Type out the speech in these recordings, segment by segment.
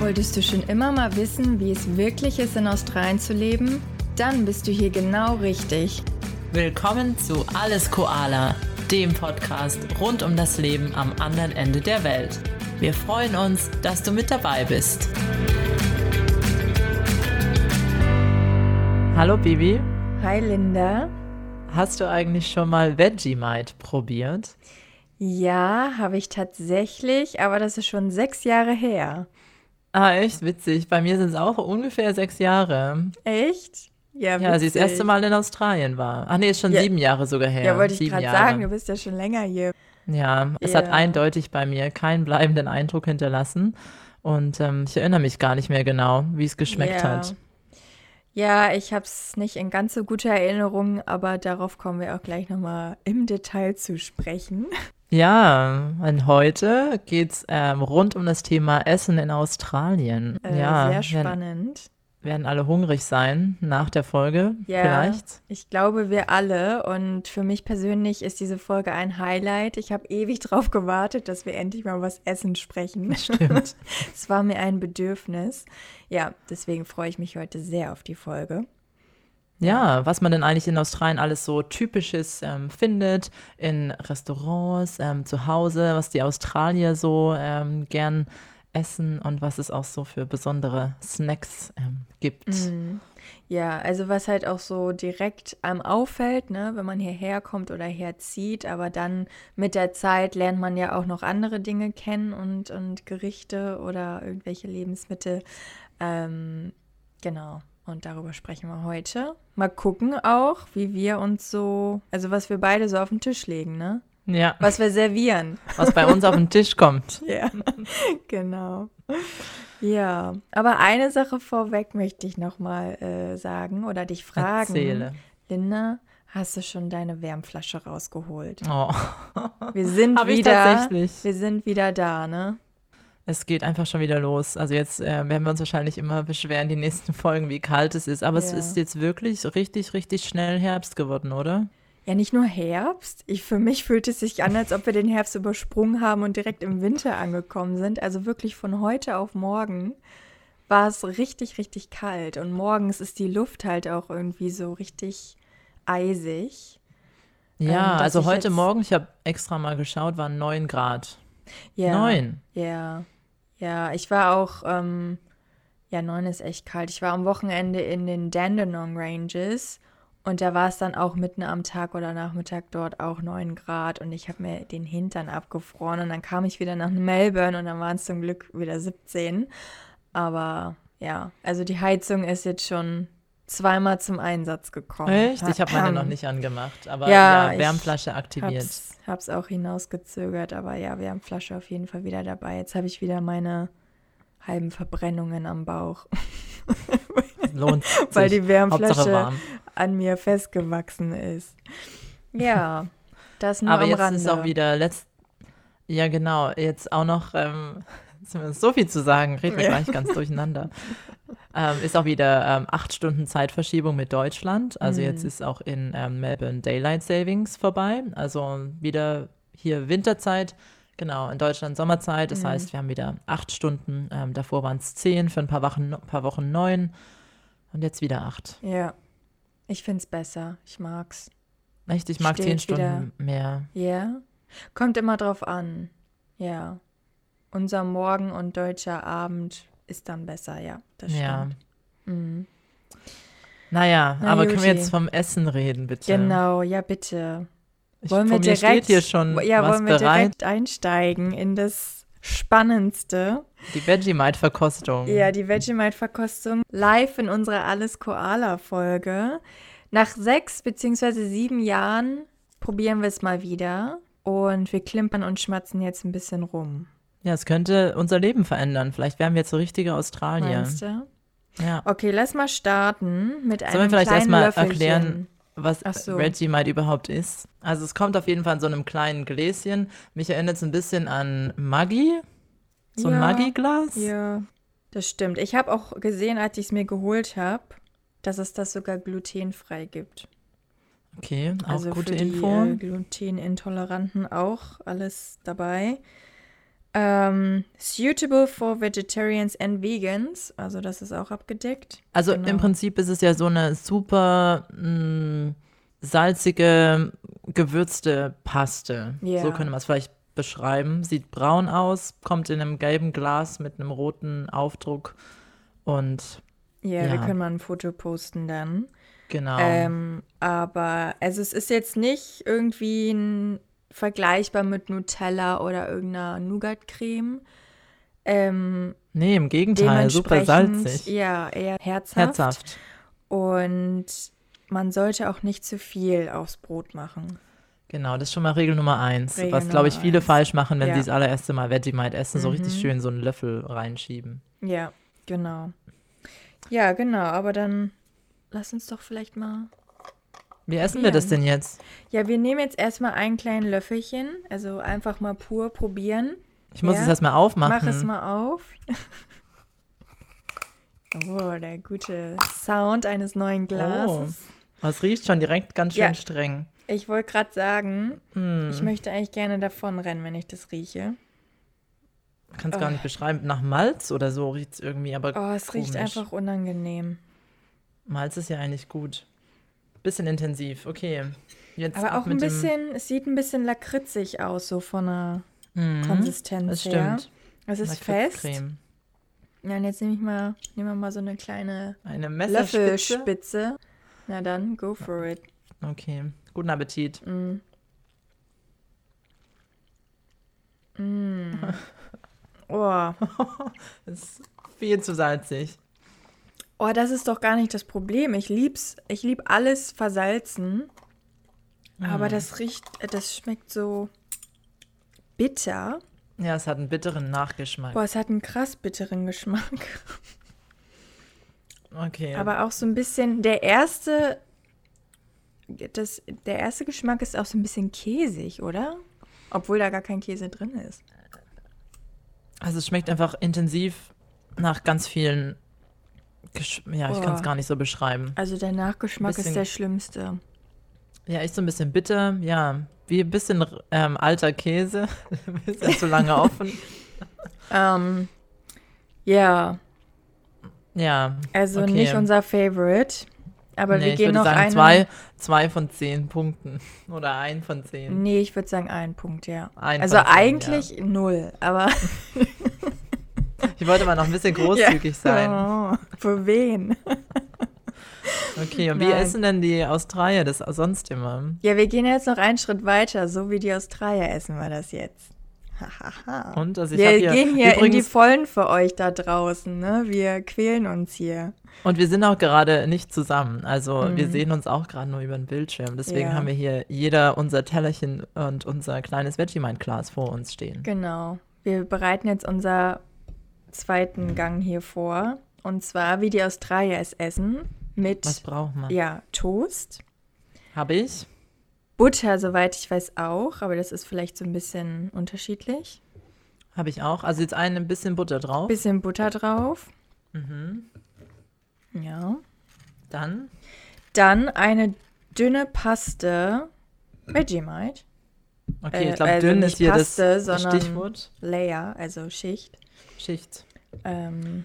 Wolltest du schon immer mal wissen, wie es wirklich ist, in Australien zu leben? Dann bist du hier genau richtig. Willkommen zu Alles Koala, dem Podcast rund um das Leben am anderen Ende der Welt. Wir freuen uns, dass du mit dabei bist. Hallo Bibi. Hi Linda. Hast du eigentlich schon mal Vegemite probiert? Ja, habe ich tatsächlich, aber das ist schon sechs Jahre her. Ah, echt witzig. Bei mir sind es auch ungefähr sechs Jahre. Echt? Ja, ja, sie das erste Mal in Australien war. Ach nee, ist schon ja. sieben Jahre sogar her. Ja, wollte ich gerade sagen, du bist ja schon länger hier. Ja, es ja. hat eindeutig bei mir keinen bleibenden Eindruck hinterlassen. Und ähm, ich erinnere mich gar nicht mehr genau, wie es geschmeckt ja. hat. Ja, ich habe es nicht in ganz so guter Erinnerung, aber darauf kommen wir auch gleich nochmal im Detail zu sprechen. Ja, und heute geht es ähm, rund um das Thema Essen in Australien. Äh, ja, sehr spannend. Werden, werden alle hungrig sein nach der Folge ja, vielleicht? Ich glaube, wir alle. Und für mich persönlich ist diese Folge ein Highlight. Ich habe ewig drauf gewartet, dass wir endlich mal was Essen sprechen. Stimmt. Es war mir ein Bedürfnis. Ja, deswegen freue ich mich heute sehr auf die Folge. Ja, was man denn eigentlich in Australien alles so typisches ähm, findet, in Restaurants, ähm, zu Hause, was die Australier so ähm, gern essen und was es auch so für besondere Snacks ähm, gibt. Mm. Ja, also was halt auch so direkt einem auffällt, ne, wenn man hierher kommt oder herzieht, aber dann mit der Zeit lernt man ja auch noch andere Dinge kennen und, und Gerichte oder irgendwelche Lebensmittel. Ähm, genau. Und darüber sprechen wir heute. Mal gucken auch, wie wir uns so, also was wir beide so auf den Tisch legen, ne? Ja. Was wir servieren. Was bei uns auf den Tisch kommt. ja, genau. Ja, aber eine Sache vorweg möchte ich nochmal äh, sagen oder dich fragen. Erzähle. Linda, hast du schon deine Wärmflasche rausgeholt? Oh. Wir sind Hab wieder, wir sind wieder da, ne? Es geht einfach schon wieder los. Also jetzt äh, werden wir uns wahrscheinlich immer beschweren, die nächsten Folgen, wie kalt es ist. Aber ja. es ist jetzt wirklich richtig, richtig schnell Herbst geworden, oder? Ja, nicht nur Herbst. Ich, für mich fühlt es sich an, als ob wir den Herbst übersprungen haben und direkt im Winter angekommen sind. Also wirklich von heute auf morgen war es richtig, richtig kalt. Und morgens ist die Luft halt auch irgendwie so richtig eisig. Ja, ähm, also heute Morgen, ich habe extra mal geschaut, waren 9 Grad. Ja. Neun. Ja. Ja, ich war auch, ähm, ja, neun ist echt kalt. Ich war am Wochenende in den Dandenong Ranges und da war es dann auch mitten am Tag oder Nachmittag dort auch neun Grad und ich habe mir den Hintern abgefroren und dann kam ich wieder nach Melbourne und dann waren es zum Glück wieder 17. Aber ja, also die Heizung ist jetzt schon zweimal zum Einsatz gekommen. Echt? Ich habe meine noch nicht angemacht, aber ja, ja Wärmflasche aktiviert. Hab's, hab's auch hinausgezögert, aber ja, Wärmflasche auf jeden Fall wieder dabei. Jetzt habe ich wieder meine halben Verbrennungen am Bauch. Lohnt sich. Weil die Wärmflasche an mir festgewachsen ist. Ja, das nur Aber am jetzt Rande. ist auch wieder letzt Ja, genau, jetzt auch noch ähm, so viel zu sagen, reden wir ja. gleich ganz durcheinander. Ähm, ist auch wieder ähm, acht Stunden Zeitverschiebung mit Deutschland. Also mhm. jetzt ist auch in ähm, Melbourne Daylight Savings vorbei. Also wieder hier Winterzeit. Genau, in Deutschland Sommerzeit. Das mhm. heißt, wir haben wieder acht Stunden. Ähm, davor waren es zehn, für ein paar Wochen, paar Wochen neun. Und jetzt wieder acht. Ja, ich finde es besser. Ich mag's. Echt, ich mag Steht zehn Stunden wieder. mehr. Ja, kommt immer drauf an. Ja. Unser Morgen und deutscher Abend ist dann besser, ja. Das stimmt. Ja. Mhm. Naja, Na, aber Juti. können wir jetzt vom Essen reden, bitte? Genau, ja, bitte. Ich, wollen wir direkt, hier schon ja, wollen wir bereit? direkt einsteigen in das Spannendste. Die Vegemite-Verkostung. Ja, die Vegemite-Verkostung live in unserer Alles Koala-Folge. Nach sechs beziehungsweise sieben Jahren probieren wir es mal wieder und wir klimpern und schmatzen jetzt ein bisschen rum. Ja, es könnte unser Leben verändern. Vielleicht wären wir jetzt so richtige Australier. Meinst du? Ja. Okay, lass mal starten mit einem Sollen wir vielleicht erstmal erklären, was so. Vegemite überhaupt ist? Also es kommt auf jeden Fall in so einem kleinen Gläschen. Mich erinnert es ein bisschen an Maggi. So ein Maggi-Glas. Ja, das stimmt. Ich habe auch gesehen, als ich es mir geholt habe, dass es das sogar glutenfrei gibt. Okay, auch also gute für Info. Die, äh, Glutenintoleranten auch alles dabei. Ähm, suitable for vegetarians and vegans. Also das ist auch abgedeckt. Also Genau. im Prinzip ist es ja so eine super mh, salzige, gewürzte Paste. Ja. So könnte man es vielleicht beschreiben. Sieht braun aus, kommt in einem gelben Glas mit einem roten Aufdruck und Ja, Ja. wir können mal ein Foto posten dann. genau. Ähm, aber also es ist jetzt nicht irgendwie ein vergleichbar mit Nutella oder irgendeiner Nougat-Creme. Ähm, nee, im Gegenteil, super salzig. Ja, eher herzhaft. Herzhaft. Und man sollte auch nicht zu viel aufs Brot machen. Genau, das ist schon mal Regel Nummer eins. Regel was, glaube ich, viele eins. falsch machen, wenn Ja. sie das allererste Mal Vegemite essen, so richtig Mhm. schön so einen Löffel reinschieben. Ja, genau. Ja, genau, aber dann lass uns doch vielleicht mal. Wie essen wir das denn jetzt? Ja, wir nehmen jetzt erstmal einen kleinen Löffelchen, also einfach mal pur probieren. Ich muss Ja. es erstmal aufmachen. Mach es mal auf. Oh, der gute Sound eines neuen Glases. Oh, es riecht schon direkt ganz schön Ja. streng. Ich wollte gerade sagen, Hm. ich möchte eigentlich gerne davon rennen, wenn ich das rieche. Kannst gar nicht beschreiben. Nach Malz oder so riecht es irgendwie, aber Oh, es riecht komisch. einfach unangenehm. Malz ist ja eigentlich gut. Bisschen intensiv, okay. Jetzt Aber ab auch ein bisschen, es sieht ein bisschen lakritzig aus, so von der Mhm, Konsistenz Das her. stimmt. Es ist fest. Ja, und jetzt nehme ich mal, nehmen wir mal so eine kleine Eine. Löffelspitze. Na dann, go for it. Okay, guten Appetit. Mm. Mm. Oh. Ist viel zu salzig. Oh, das ist doch gar nicht das Problem. Ich lieb's. Ich lieb alles versalzen. Aber Mm. das riecht, das schmeckt so bitter. Ja, es hat einen bitteren Nachgeschmack. Boah, es hat einen krass bitteren Geschmack. Okay. Aber auch so ein bisschen, der erste, das, der erste Geschmack ist auch so ein bisschen käsig, oder? Obwohl da gar kein Käse drin ist. also es schmeckt einfach intensiv nach ganz vielen. Gesch ja, ich kann es gar nicht so beschreiben. Also der Nachgeschmack Bisschen- ist der schlimmste. Ja, echt so ein bisschen bitter. Ja, wie ein bisschen ähm, alter Käse. ist ja zu lange offen. Ähm, ja, Ja. also okay. nicht unser Favorite. Aber nee, wir ich gehen würde noch sagen zwei, zwei von zehn Punkten. Oder ein von zehn. Nee, ich würde sagen einen Punkt, ja. Ein also zehn, eigentlich null, aber. Ich wollte mal noch ein bisschen großzügig sein. Oh, für wen? Okay, und wie Nein. essen denn die Australier das sonst immer? Ja, wir gehen jetzt noch einen Schritt weiter. So wie die Australier essen wir das jetzt. Und also ich wir hier gehen hier in die Vollen für euch da draußen, ne? Wir quälen uns hier. und wir sind auch gerade nicht zusammen. Also wir Mhm. sehen uns auch gerade nur über den Bildschirm. Deswegen Ja. haben wir hier jeder unser Tellerchen und unser kleines Vegemite-Glas vor uns stehen. Genau. Wir bereiten jetzt unser zweiten Gang hier vor. Und zwar, wie die Australier es essen. Mit, Was braucht man? ja, Toast. Habe ich? Butter, soweit ich weiß, auch. Aber das ist vielleicht so ein bisschen unterschiedlich. Habe ich auch. Also jetzt ein bisschen Butter drauf. Bisschen Butter drauf. Mhm. Ja. Dann Dann eine dünne Paste Vegemite. Okay, Äh, ich glaube, also dünn ist hier Paste, das sondern- Stichwort. Layer, also Schicht. Schicht. Ähm,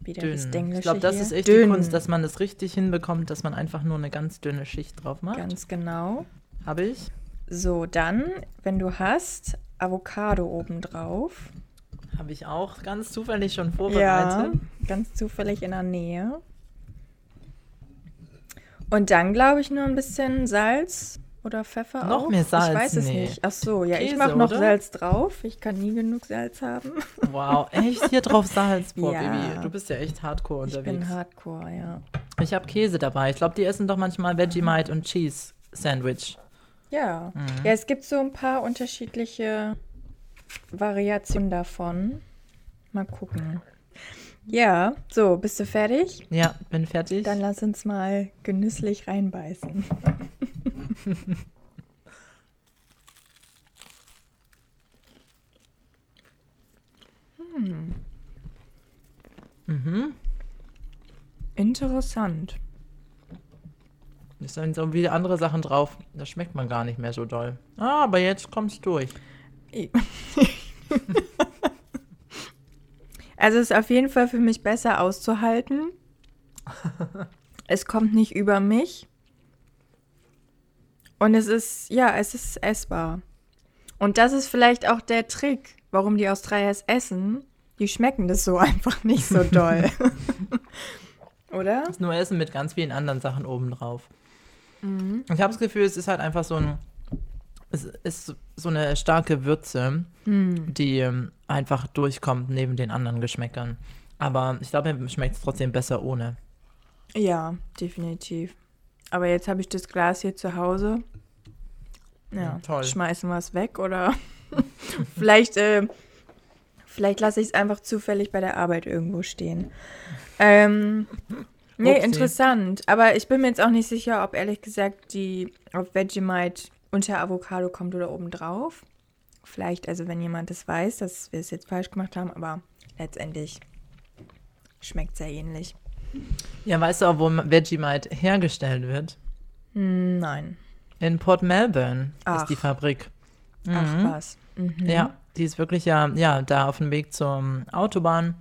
wieder Dünn. das Englische Ich glaube, das hier. ist echt dünn. die Kunst, dass man das richtig hinbekommt, dass man einfach nur eine ganz dünne Schicht drauf macht. Ganz genau. Habe ich. So, dann, wenn du hast, Avocado obendrauf. Habe ich auch ganz zufällig schon Ja, vorbereitet. ganz zufällig in der Nähe. Und dann, glaube ich, nur ein bisschen Salz oder Pfeffer Noch auch. mehr Salz? Ich weiß es Nee. nicht. Ach so, ja, ich Käse, mache noch oder? Salz drauf. Ich kann nie genug Salz haben. Wow, echt hier drauf Salz, boah, Ja. Baby. Du bist ja echt hardcore Ich unterwegs. bin hardcore, ja. Ich habe Käse dabei. Ich glaube, die essen doch manchmal Vegemite und Cheese Sandwich. Ja. Mhm. Ja, es gibt so ein paar unterschiedliche Variationen davon. Mal gucken. Ja, so, bist du fertig? Ja, bin fertig. Dann lass uns mal genüsslich reinbeißen. mhm. Interessant. Es sind so viele andere Sachen drauf. Das schmeckt man gar nicht mehr so doll. Ah, aber jetzt kommt's durch. Also es ist auf jeden Fall für mich besser auszuhalten. es kommt nicht über mich. Und es ist, ja, es ist essbar. Und das ist vielleicht auch der Trick, warum die Australier es essen. Die schmecken das so einfach nicht so doll. Oder? Das ist nur Essen mit ganz vielen anderen Sachen obendrauf. Mhm. Ich habe das Gefühl, es ist halt einfach so ein, es ist so eine starke Würze, mhm. die ähm, einfach durchkommt neben den anderen Geschmäckern. Aber ich glaube, mir schmeckt es trotzdem besser ohne. Ja, definitiv. Aber jetzt habe ich das Glas hier zu Hause. Ja, Toll. schmeißen wir es weg oder vielleicht, äh, vielleicht lasse ich es einfach zufällig bei der Arbeit irgendwo stehen. Ähm, nee, Upsi. interessant. Aber ich bin mir jetzt auch nicht sicher, ob ehrlich gesagt die auf Vegemite unter Avocado kommt oder obendrauf. Vielleicht, also wenn jemand das weiß, dass wir es jetzt falsch gemacht haben, aber letztendlich schmeckt sehr ähnlich. Ja, weißt du auch, wo Vegemite hergestellt wird? Hm, nein. In Port Melbourne Ach. ist die Fabrik. Mhm. Ach was. Mhm. Ja, die ist wirklich ja, ja da auf dem Weg zur Autobahn.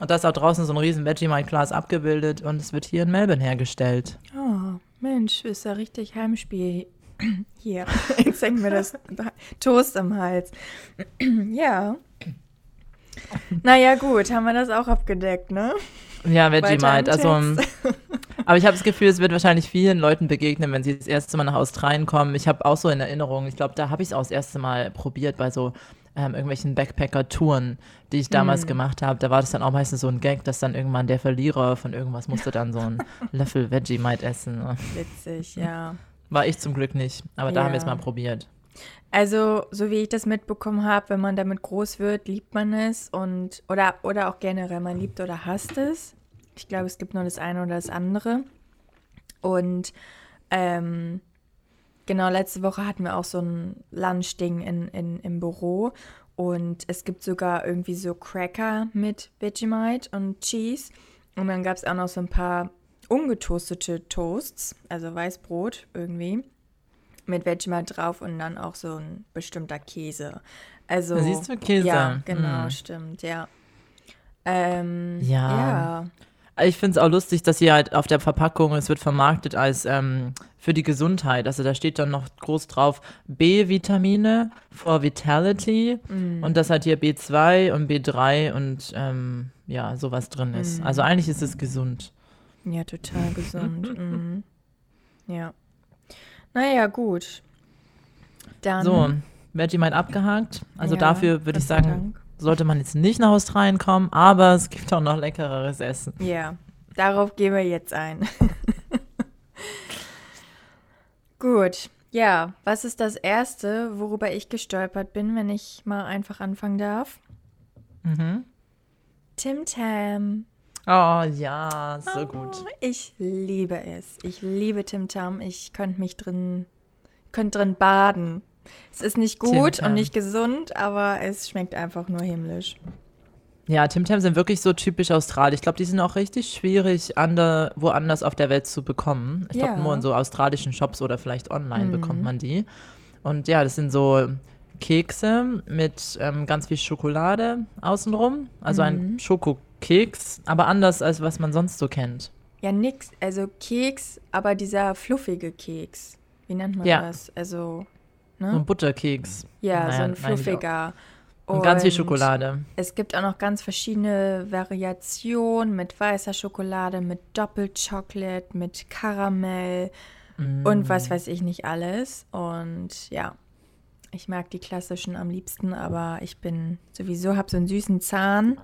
Und da ist auch draußen so ein riesen Vegemite-Glas abgebildet und es wird hier in Melbourne hergestellt. Oh, Mensch, ist ja richtig Heimspiel hier. Jetzt hängt mir das Toast am Hals. ja. Naja, gut, haben wir das auch abgedeckt, ne? Ja, Vegemite. Also, aber ich habe das Gefühl, es wird wahrscheinlich vielen Leuten begegnen, wenn sie das erste Mal nach Australien kommen. Ich habe auch so in Erinnerung, ich glaube, da habe ich es auch das erste Mal probiert bei so ähm, irgendwelchen Backpacker-Touren, die ich damals mm. gemacht habe. Da war das dann auch meistens so ein Gag, dass dann irgendwann der Verlierer von irgendwas musste dann so einen Löffel Vegemite essen. Witzig, ja. War ich zum Glück nicht, aber da haben wir es mal probiert. Also, so wie ich das mitbekommen habe, wenn man damit groß wird, liebt man es und oder oder auch generell, man liebt oder hasst es. Ich glaube, es gibt nur das eine oder das andere. Und ähm, genau, letzte Woche hatten wir auch so ein Lunchding in, in, im Büro und es gibt sogar irgendwie so Cracker mit Vegemite und Cheese. Und dann gab es auch noch so ein paar ungetoastete Toasts, also Weißbrot irgendwie mit Vegemite drauf und dann auch so ein bestimmter Käse. Also siehst du Käse? Ja, genau, hm. stimmt, ja. Ähm, ja. ja. Ich finde es auch lustig, dass hier halt auf der Verpackung, es wird vermarktet als ähm, für die Gesundheit. Also da steht dann noch groß drauf B-Vitamine for Vitality mm. und dass halt hier B2 und B3 und ähm, ja, sowas drin ist. Mm. Also eigentlich ist es gesund. Ja, total gesund. mm. Ja. Naja, gut. Dann. So, Vegemite abgehakt. Also ja, dafür würde ich sagen, Dank. sollte man jetzt nicht nach Australien kommen, aber es gibt auch noch leckereres Essen. Ja, darauf gehen wir jetzt ein. gut. Ja, was ist das Erste, worüber ich gestolpert bin, wenn ich mal einfach anfangen darf? Mhm. Tim Tam. Oh ja, so oh, gut. Ich liebe es. Ich liebe Tim Tam. Ich könnte mich drin, könnte drin baden. Es ist nicht gut und nicht gesund, aber es schmeckt einfach nur himmlisch. Ja, Tim Tam sind wirklich so typisch australisch. Ich glaube, die sind auch richtig schwierig, ander, woanders auf der Welt zu bekommen. Ich glaube, ja. nur in so australischen Shops oder vielleicht online mhm. bekommt man die. Und ja, das sind so Kekse mit ähm, ganz viel Schokolade außenrum. Also mhm. ein Schokokeks. Keks, aber anders als was man sonst so kennt. Ja, nix. Also Keks, aber dieser fluffige Keks. Wie nennt man ja. das? Also, ne? So ein Butterkeks. Ja, naja, so ein fluffiger. Und, und ganz viel Schokolade. Es gibt auch noch ganz verschiedene Variationen mit weißer Schokolade, mit Doppelchocolate, mit Karamell mm. und was weiß ich nicht alles. Und ja, ich mag die klassischen am liebsten, aber ich bin sowieso, habe so einen süßen Zahn.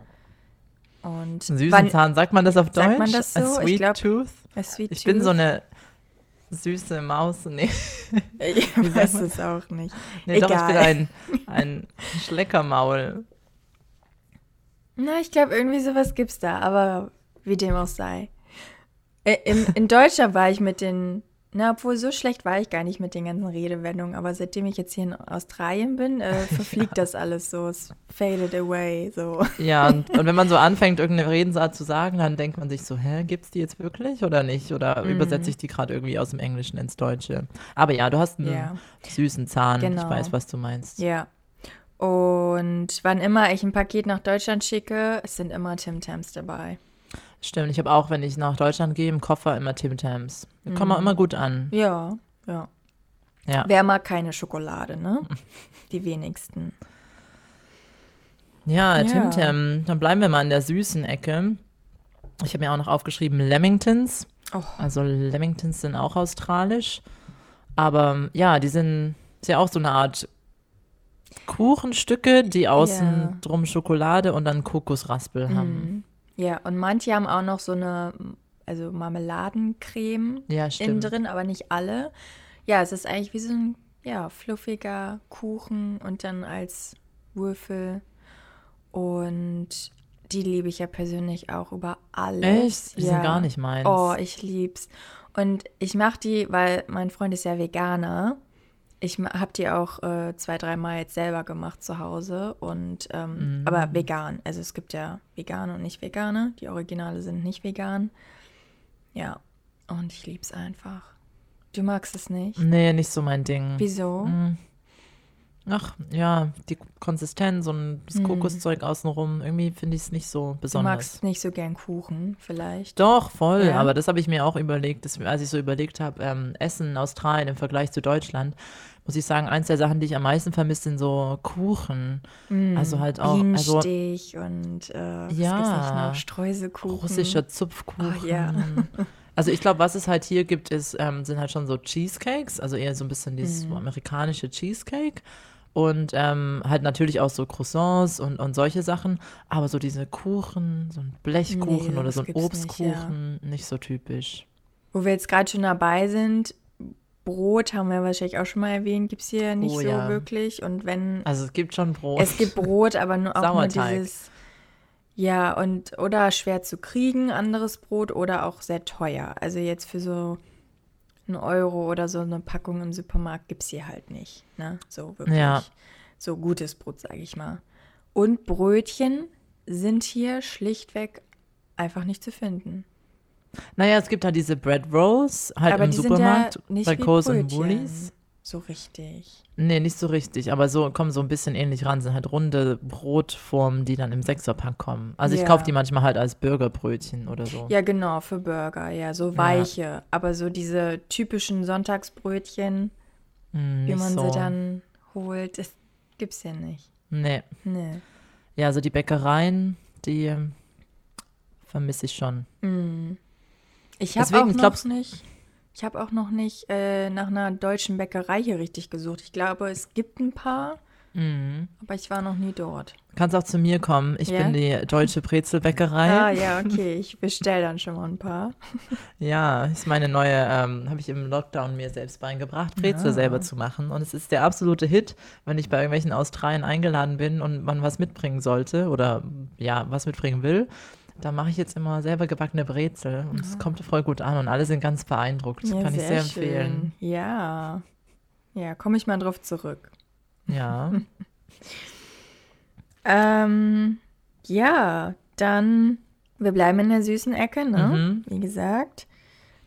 Und süßen wann, Zahn, sagt man das auf Deutsch? Sagt man das so? A sweet ich glaub, tooth? A sweet ich tooth? bin so eine süße Maus. Nee. Ich weiß es auch nicht. Nee, Egal. doch, ich bin ein, ein Schleckermaul. Na, ich glaube, irgendwie sowas gibt es da, aber wie dem auch sei. In, in Deutschland war ich mit den na, obwohl so schlecht war ich gar nicht mit den ganzen Redewendungen, aber seitdem ich jetzt hier in Australien bin, äh, verfliegt ja. das alles so, es faded away, so. Ja, und, und, wenn man so anfängt, irgendeine Redensart zu sagen, dann denkt man sich so, hä, gibt's die jetzt wirklich oder nicht? Oder mm. übersetze ich die gerade irgendwie aus dem Englischen ins Deutsche? Aber ja, du hast einen ja. süßen Zahn, genau. ich weiß, was du meinst. Ja. Und wann immer ich ein Paket nach Deutschland schicke, es sind immer Tim Tams dabei. Stimmt, ich habe auch, wenn ich nach Deutschland gehe, im Koffer immer Tim Tams. Die kommen auch immer gut an. Ja, ja. Ja. Wer mag keine Schokolade, ne? Die wenigsten. Ja, Ja. Tim Tam. Dann bleiben wir mal in der süßen Ecke. Ich habe mir auch noch aufgeschrieben Lemingtons. Oh. Also Lemingtons sind auch australisch. Aber ja, die sind ist ja auch so eine Art Kuchenstücke, die außen Ja. drum Schokolade und dann Kokosraspel haben. Ja, und manche haben auch noch so eine, also Marmeladencreme Ja, innen drin, aber nicht alle. Ja, es ist eigentlich wie so ein, ja, fluffiger Kuchen und dann als Würfel. Und die liebe ich ja persönlich auch über alles. Echt? Die ja. sind gar nicht meins. Oh, ich lieb's. Und ich mache die, weil mein Freund ist ja Veganer. Ich habe die auch äh, zwei, dreimal jetzt selber gemacht zu Hause. Und ähm, Mm. aber vegan. Also es gibt ja vegane und nicht vegane. Die Originale sind nicht vegan. Ja. Und ich lieb's einfach. Du magst es nicht? Nee, nicht so mein Ding. Wieso? Mm. Ach, ja, die Konsistenz und das Kokoszeug außenrum, irgendwie finde ich es nicht so Du besonders. magst nicht so gern Kuchen, vielleicht. Doch, voll. Ja. Aber das habe ich mir auch überlegt, dass, als ich so überlegt habe, ähm, Essen in Australien im Vergleich zu Deutschland, muss ich sagen, eins der Sachen, die ich am meisten vermisse, sind so Kuchen. Also halt auch, also Bienenstich und äh, Ja. Streuselkuchen. russischer Zupfkuchen. Ach, ja. Also ich glaube, was es halt hier gibt, ist, ähm, sind halt schon so Cheesecakes, also eher so ein bisschen dieses so amerikanische Cheesecake. Und ähm, halt natürlich auch so Croissants und, und solche Sachen. Aber so diese Kuchen, so ein Blechkuchen Nee, oder so ein gibt's nicht, Obstkuchen, nicht, so typisch. Wo wir jetzt gerade schon dabei sind, Brot haben wir wahrscheinlich auch schon mal erwähnt, gibt es hier nicht Oh, so ja. wirklich. Und wenn Also es gibt schon Brot. es gibt Brot, aber nur auch nur Sauerteig. dieses. Ja, und oder schwer zu kriegen, anderes Brot oder auch sehr teuer. Also jetzt für so einen Euro oder so eine Packung im Supermarkt gibt es hier halt nicht. Ne? So wirklich. Ja. So gutes Brot, sage ich mal. Und Brötchen sind hier schlichtweg einfach nicht zu finden. Naja, es gibt halt diese Bread Rolls, halt aber im Supermarkt, ja bei Coles und Brötchen. So richtig. Nee, nicht so richtig, aber so kommen so ein bisschen ähnlich ran, sind halt runde Brotformen, die dann im Sechserpack kommen. Also ich Ja. kaufe die manchmal halt als Burgerbrötchen oder so. Ja, genau, für Burger, ja, so weiche. Aber so diese typischen Sonntagsbrötchen, Hm, wie man so. sie dann holt, das gibt's hier nicht. Nee. Nee. Ja, also die Bäckereien, die vermisse ich schon. Ich habe auch ich noch glaub's- nicht, ich habe auch noch nicht äh, nach einer deutschen Bäckerei hier richtig gesucht. Ich glaube, es gibt ein paar, Mhm. aber ich war noch nie dort. Kannst auch zu mir kommen. Ich Ja? bin die deutsche Brezelbäckerei. Ah ja, okay, ich bestell dann schon mal ein paar. Ja, ist meine neue, ähm, habe ich im Lockdown mir selbst beigebracht, Brezel Ah. selber zu machen. Und es ist der absolute Hit, wenn ich bei irgendwelchen Australien eingeladen bin und man was mitbringen sollte oder ja, was mitbringen will. Da mache ich jetzt immer selber gebackene Brezel und es kommt voll gut an und alle sind ganz beeindruckt. Ja, Kann ich sehr empfehlen. Schön. Ja. Ja, komme ich mal drauf zurück. Ja. Ähm, ja, dann, wir bleiben in der süßen Ecke, ne? Mhm. Wie gesagt.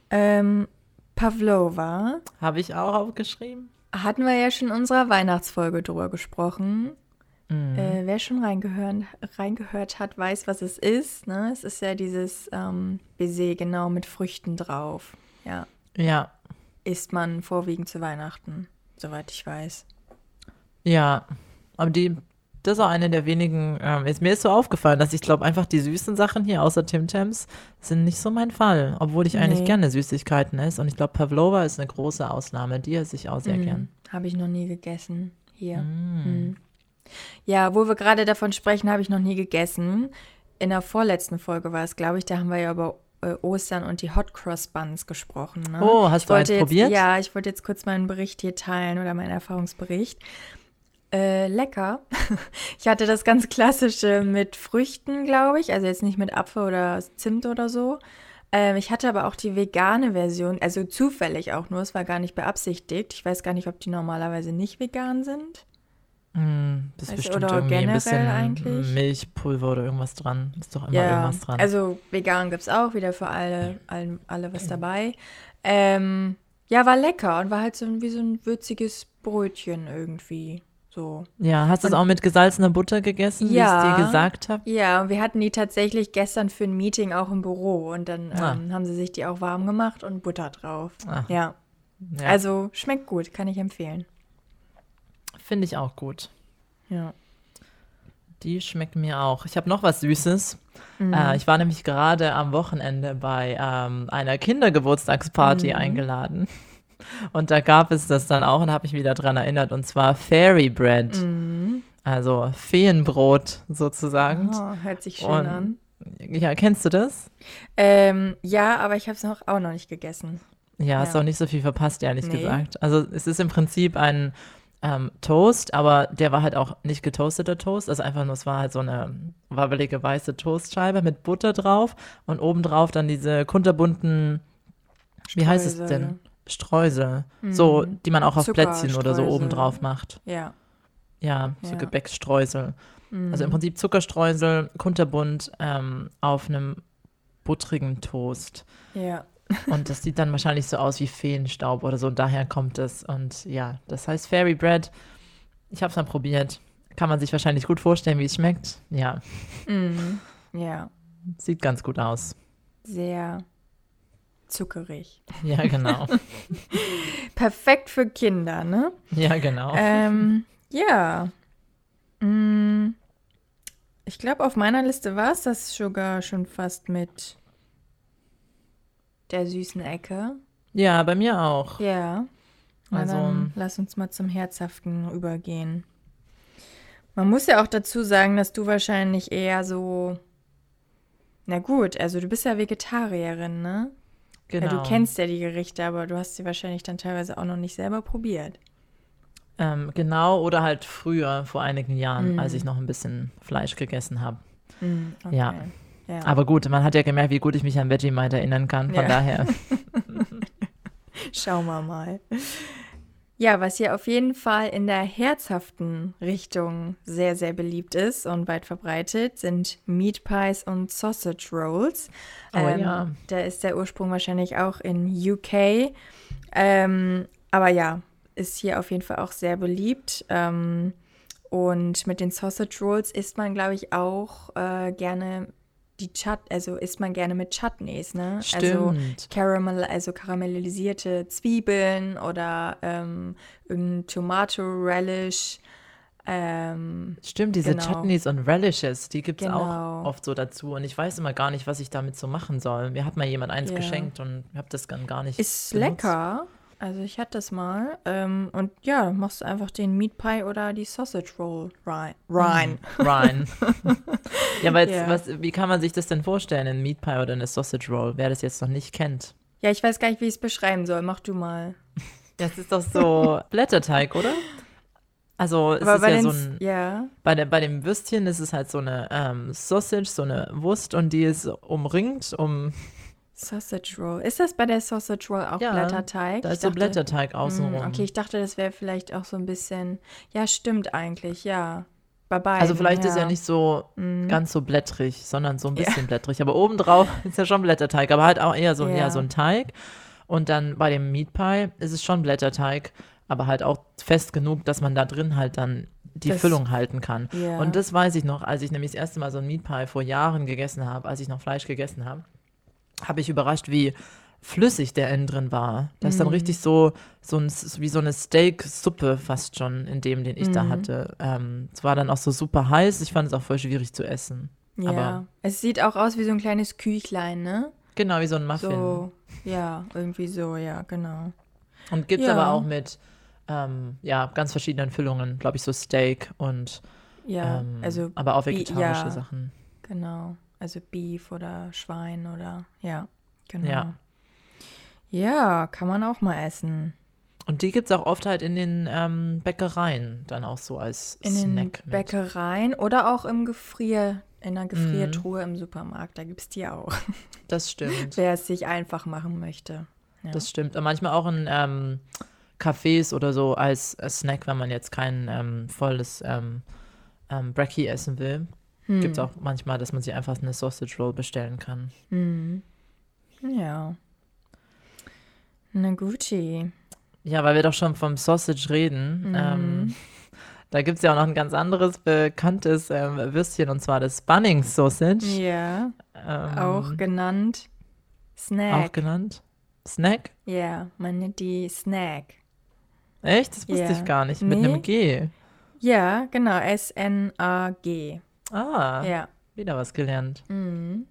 Ähm, Pavlova Habe ich auch aufgeschrieben. hatten wir ja schon in unserer Weihnachtsfolge drüber gesprochen. Mhm. Äh, wer schon reingehört, reingehört hat, weiß, was es ist. Ne? Es ist ja dieses ähm, Baiser genau mit Früchten drauf. Ja, Ja, isst man vorwiegend zu Weihnachten, soweit ich weiß. ja. Aber die, das ist auch eine der wenigen, ähm, ist, mir ist so aufgefallen, dass ich glaube, einfach die süßen Sachen hier, außer Tim Tams, sind nicht so mein Fall. Obwohl ich eigentlich Nee. gerne Süßigkeiten esse. Und ich glaube, Pavlova ist eine große Ausnahme. Die esse ich auch sehr Mhm. gern. Habe ich noch nie gegessen hier. Mhm. Ja, wo wir gerade davon sprechen, habe ich noch nie gegessen. In der vorletzten Folge war es, glaube ich, da haben wir ja über äh, Ostern und die Hot Cross Buns gesprochen. Ne? Oh, hast du eins jetzt, probiert? Ja, ich wollte jetzt kurz meinen Bericht hier teilen oder meinen Erfahrungsbericht. Äh, lecker. Ich hatte das ganz klassische mit Früchten, glaube ich. Also jetzt nicht mit Apfel oder Zimt oder so. Ähm, ich hatte aber auch die vegane Version, also zufällig auch nur. Es war gar nicht beabsichtigt. Ich weiß gar nicht, ob die normalerweise nicht vegan sind. Mm, das ist du, bestimmt oder irgendwie ein bisschen eigentlich? Milchpulver oder irgendwas dran. Ist doch immer Ja, irgendwas dran. also vegan gibt es auch, wieder für alle, alle, alle was dabei. Ähm, ja, war lecker und war halt so wie so ein würziges Brötchen irgendwie. So. Ja, hast du es auch mit gesalzener Butter gegessen, Ja. wie ich es dir gesagt habe? Ja, wir hatten die tatsächlich gestern für ein Meeting auch im Büro und dann Ah. ähm, haben sie sich die auch warm gemacht und Butter drauf. Ah. Ja. Ja, also schmeckt gut, kann ich empfehlen. Finde ich auch gut. Ja. Die schmecken mir auch. Ich habe noch was Süßes. Mhm. Äh, ich war nämlich gerade am Wochenende bei ähm, einer Kindergeburtstagsparty Mhm. eingeladen. Und da gab es das dann auch und habe mich wieder dran erinnert. Und zwar Fairy Bread. Mhm. Also Feenbrot sozusagen. Oh, hört sich schön Und- an. Ja, kennst du das? Ähm, ja, aber ich habe es noch, auch noch nicht gegessen. Ja, hast Ja. auch nicht so viel verpasst, ehrlich Nee. gesagt. Also es ist im Prinzip ein ähm, Toast, aber der war halt auch nicht getoasteter Toast. Also einfach nur, es war halt so eine wabbelige weiße Toastscheibe mit Butter drauf und obendrauf dann diese kunterbunten, wie heißt es Streusel. denn? Streusel. So, Mhm. die man auch auf Plätzchen oder so Zuckerstreusel. oben drauf macht. Ja. Ja, so Ja. Gebäckstreusel. Mhm. Also im Prinzip Zuckerstreusel, kunterbunt ähm, auf einem buttrigen Toast. Ja. Und das sieht dann wahrscheinlich so aus wie Feenstaub oder so. Und daher kommt es. Und ja, das heißt Fairy Bread. Ich habe es mal probiert. Kann man sich wahrscheinlich gut vorstellen, wie es schmeckt. Ja, Mhm. Ja. sieht ganz gut aus. Sehr zuckerig. Ja, genau. Perfekt für Kinder, ne? ja, genau. ähm, ja. Mm, Ich glaube, auf meiner Liste war es das sogar schon fast mit der süßen Ecke. Ja, bei mir auch. Ja. Na Also- dann lass uns mal zum Herzhaften übergehen. Man muss ja auch dazu sagen, dass du wahrscheinlich eher so. Na gut, also du bist ja Vegetarierin, ne? Genau. Ja, du kennst ja die Gerichte, aber du hast sie wahrscheinlich dann teilweise auch noch nicht selber probiert. Ähm, genau, oder halt früher, vor einigen Jahren, Mhm. als ich noch ein bisschen Fleisch gegessen habe. Hm, Ja. Ja. Aber gut, man hat ja gemerkt, wie gut ich mich an Vegemite erinnern kann. Von Ja. daher. Schauen wir mal. Ja, was hier auf jeden Fall in der herzhaften Richtung sehr, sehr beliebt ist und weit verbreitet, sind Meat Pies und Sausage Rolls. Oh ja. Da ist der Ursprung wahrscheinlich auch in UK. Ähm, aber ja, ist hier auf jeden Fall auch sehr beliebt. Ähm, und mit den Sausage Rolls isst man, glaube ich, auch äh, gerne die Chut, also isst man gerne mit Chutneys, ne? Also Stimmt. Caramel, also karamellisierte Zwiebeln oder ähm, irgendein Tomato Relish. Ähm, Stimmt, diese Genau. Chutneys und Relishes, die gibt es Genau. auch oft so dazu. Und ich weiß immer gar nicht, was ich damit so machen soll. Mir hat mal jemand eins Ja. geschenkt und ich habe das dann gar nicht. ist benutzt. lecker. Also ich hatte das mal. Ähm, und ja, machst du einfach den Meat Pie oder die Sausage Roll rein. rein. Ryan. ja, aber jetzt, was, wie kann man sich das denn vorstellen, ein Meat Pie oder eine Sausage Roll, wer das jetzt noch nicht kennt? Ja, ich weiß gar nicht, wie ich es beschreiben soll. Mach du mal. Das ist doch so Blätterteig, oder? Also es Aber ist bei ja den, so ein, ja, bei, der, bei dem Würstchen ist es halt so eine ähm, Sausage, so eine Wurst und die ist umringt um, Sausage Roll. Ist das bei der Sausage Roll auch Ja, Blätterteig? da Ich ist so dachte- Blätterteig Mm, außenrum. Okay, ich dachte, das wäre vielleicht auch so ein bisschen. Ja, stimmt eigentlich, ja. Bei beiden. Also vielleicht ist ja ja nicht so Mhm. ganz so blättrig, sondern so ein Ja. bisschen blättrig. Aber obendrauf ist ja schon Blätterteig, aber halt auch eher so, Ja. eher so ein Teig. Und dann bei dem Meat Pie ist es schon Blätterteig, aber halt auch fest genug, dass man da drin halt dann die Das- Füllung halten kann. Ja. Und das weiß ich noch, als ich nämlich das erste Mal so ein Meat Pie vor Jahren gegessen habe, als ich noch Fleisch gegessen habe, habe ich überrascht, wie flüssig der innen drin war. Das ist dann Mhm. richtig so, so ein, wie so eine Steak-Suppe fast schon in dem, den ich da Mhm. hatte. Ähm, es war dann auch so super heiß. Ich fand es auch voll schwierig zu essen. ja. aber- es sieht auch aus wie so ein kleines Küchlein, ne? Genau, wie so ein Muffin. So, ja, irgendwie so, ja, genau. Und gibt es Ja. aber auch mit ähm, ja, ganz verschiedenen Füllungen, glaube ich, so Steak und Ja, ähm, also, aber auch vegetarische ja. Sachen. genau. Also Beef oder Schwein oder, ja, genau. Ja. Ja, kann man auch mal essen. Und die gibt es auch oft halt in den ähm, Bäckereien dann auch so als In den Snack. mit. Bäckereien oder auch im Gefrier, in der Mhm. Gefriertruhe im Supermarkt. Da gibt es die auch. Das stimmt. Wer es sich einfach machen möchte. Ja. Das stimmt. Und manchmal auch in ähm, Cafés oder so als, als Snack, wenn man jetzt kein ähm, volles ähm, ähm, Brekkie essen will. Hm. Gibt es auch manchmal, dass man sich einfach eine Sausage Roll bestellen kann. Hm. Ja. Na guti. Ja, weil wir doch schon vom Sausage reden. Mhm. Ähm, Da gibt es ja auch noch ein ganz anderes bekanntes ähm, Würstchen und zwar das Bunnings Sausage. Ja, Ähm, auch genannt Snack. auch genannt. Snack? Ja, man nennt die Snack. Echt? Das wusste Ja. ich gar nicht. Mit Nee. einem G. Ja, genau, S-N-A-G. Ah, Ja. wieder was gelernt. Mhm.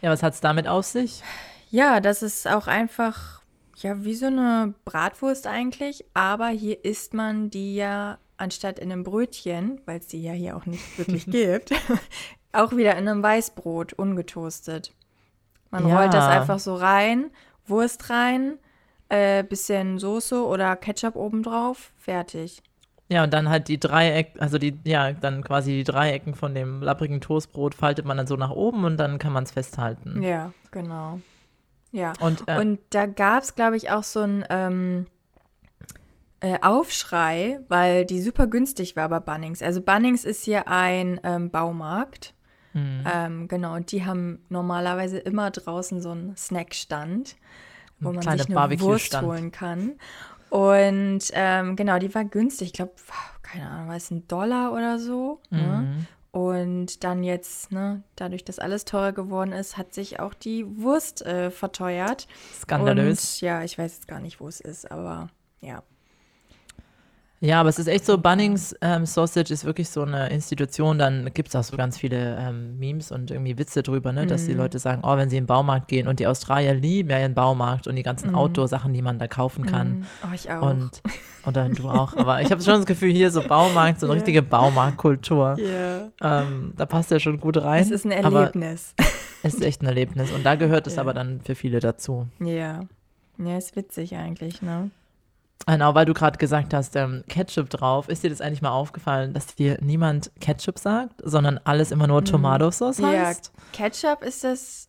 Ja, was hat es damit auf sich? Ja, das ist auch einfach, ja, wie so eine Bratwurst eigentlich, aber hier isst man die ja anstatt in einem Brötchen, weil es die ja hier auch nicht wirklich gibt, auch wieder in einem Weißbrot, ungetoastet. Man Ja. rollt das einfach so rein, Wurst rein, äh, bisschen Soße oder Ketchup obendrauf, fertig. Ja, und dann halt die Dreieck, also die, ja, dann quasi die Dreiecken von dem lapprigen Toastbrot faltet man dann so nach oben und dann kann man es festhalten. Ja, genau. Ja. Und, äh, Und da gab es, glaube ich, auch so einen ähm, äh, Aufschrei, weil die super günstig war bei Bunnings. Also Bunnings ist hier ein ähm, Baumarkt. Mhm. Ähm, genau, und die haben normalerweise immer draußen so einen Snackstand, wo Ein man sich eine Wurst holen kann. Und ähm, genau, die war günstig. Ich glaube, keine Ahnung, war es ein Dollar oder so. Ne? Mhm. Und dann jetzt, ne, dadurch, dass alles teurer geworden ist, hat sich auch die Wurst äh, verteuert. skandalös. Und ja, ich weiß jetzt gar nicht, wo es ist, aber ja. Ja, aber es ist echt so, Bunnings ähm, Sausage ist wirklich so eine Institution, dann gibt es auch so ganz viele ähm, Memes und irgendwie Witze drüber, ne, dass die Mhm. Leute sagen, oh, wenn sie in den Baumarkt gehen und die Australier lieben ja ihren Baumarkt und die ganzen Mhm. Outdoor-Sachen, die man da kaufen kann. Mm, Oh, ich auch. Und, oder du auch, aber ich habe schon das Gefühl, hier so Baumarkt, so eine Ja. richtige Baumarktkultur. ja. Ähm, da passt ja schon gut rein. Es ist ein Erlebnis. es ist echt ein Erlebnis. Und da gehört es Ja. aber dann für viele dazu. ja. Ja, ist witzig eigentlich, ne? Genau, weil du gerade gesagt hast, ähm, Ketchup drauf. Ist dir das eigentlich mal aufgefallen, dass dir niemand Ketchup sagt, sondern alles immer nur Mhm. Ja, heißt? Ketchup, ist das,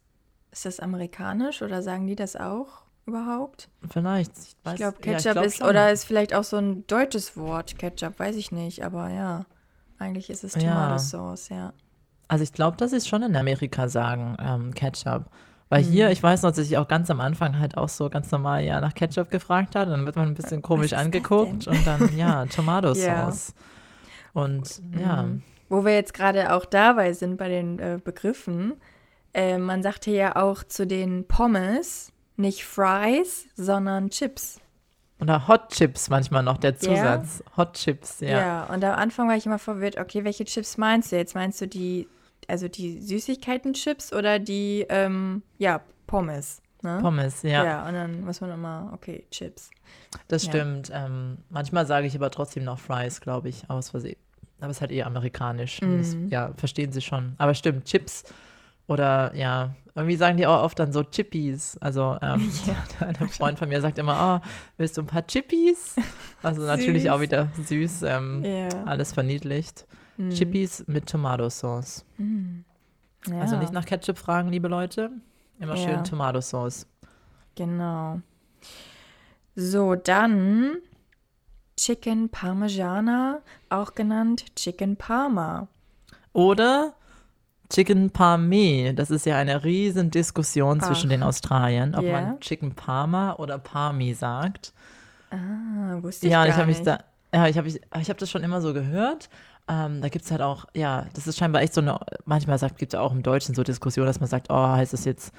ist das amerikanisch oder sagen die das auch überhaupt? Vielleicht. Ich, weiß- Ich glaube, ja, Ketchup glaub ist, schon. oder ist vielleicht auch so ein deutsches Wort, Ketchup, weiß ich nicht, aber ja. Eigentlich ist es Ja. Tomato Sauce, ja. Also ich glaube, dass sie es schon in Amerika sagen, ähm, Ketchup. Weil hier, Mhm. ich weiß noch, dass ich auch ganz am Anfang halt auch so ganz normal ja nach Ketchup gefragt hat. Dann wird man ein bisschen komisch angeguckt und dann, ja, Tomato Ja. Und ja, Mhm. Wo wir jetzt gerade auch dabei sind bei den äh, Begriffen, äh, man sagte ja auch zu den Pommes nicht Fries, sondern Chips. oder Hot Chips manchmal noch der Ja. Zusatz. Hot Chips, ja. Ja. und am Anfang war ich immer verwirrt, okay, welche Chips meinst du jetzt? Meinst du die, also die Süßigkeiten-Chips oder die, ähm, ja, Pommes? Ne? Pommes, ja. Ja. und dann muss man immer, okay, Chips. Das Ja. stimmt. Ähm, manchmal sage ich aber trotzdem noch Fries, glaube ich, aus Versehen. Aber es ist halt eher amerikanisch. Und Das, Mhm. ja, verstehen sie schon. Aber stimmt, Chips oder ja, irgendwie sagen die auch oft dann so Chippies. Also ähm, ein Freund von mir sagt immer, oh, willst du ein paar Chippies? Also natürlich auch wieder süß, ähm, Ja. alles verniedlicht. Mhm. Chippies mit Tomatosauce. Mhm. Ja, Also nicht nach Ketchup fragen, liebe Leute. Immer Ja. schön Tomatosauce. Genau. So, dann Chicken Parmigiana, auch genannt Chicken Parma. Oder Chicken Parme. Das ist ja eine riesen Diskussion zwischen Ach. den Australiern, ob Ja. man Chicken Parma oder Parmi sagt. Ah, wusste ich ja, gar ich nicht. ja, ich habe ich, ich hab das schon immer so gehört. Ähm, da gibt es halt auch, ja, das ist scheinbar echt so eine, manchmal sagt, gibt es auch im Deutschen so Diskussionen, dass man sagt, oh, heißt das jetzt,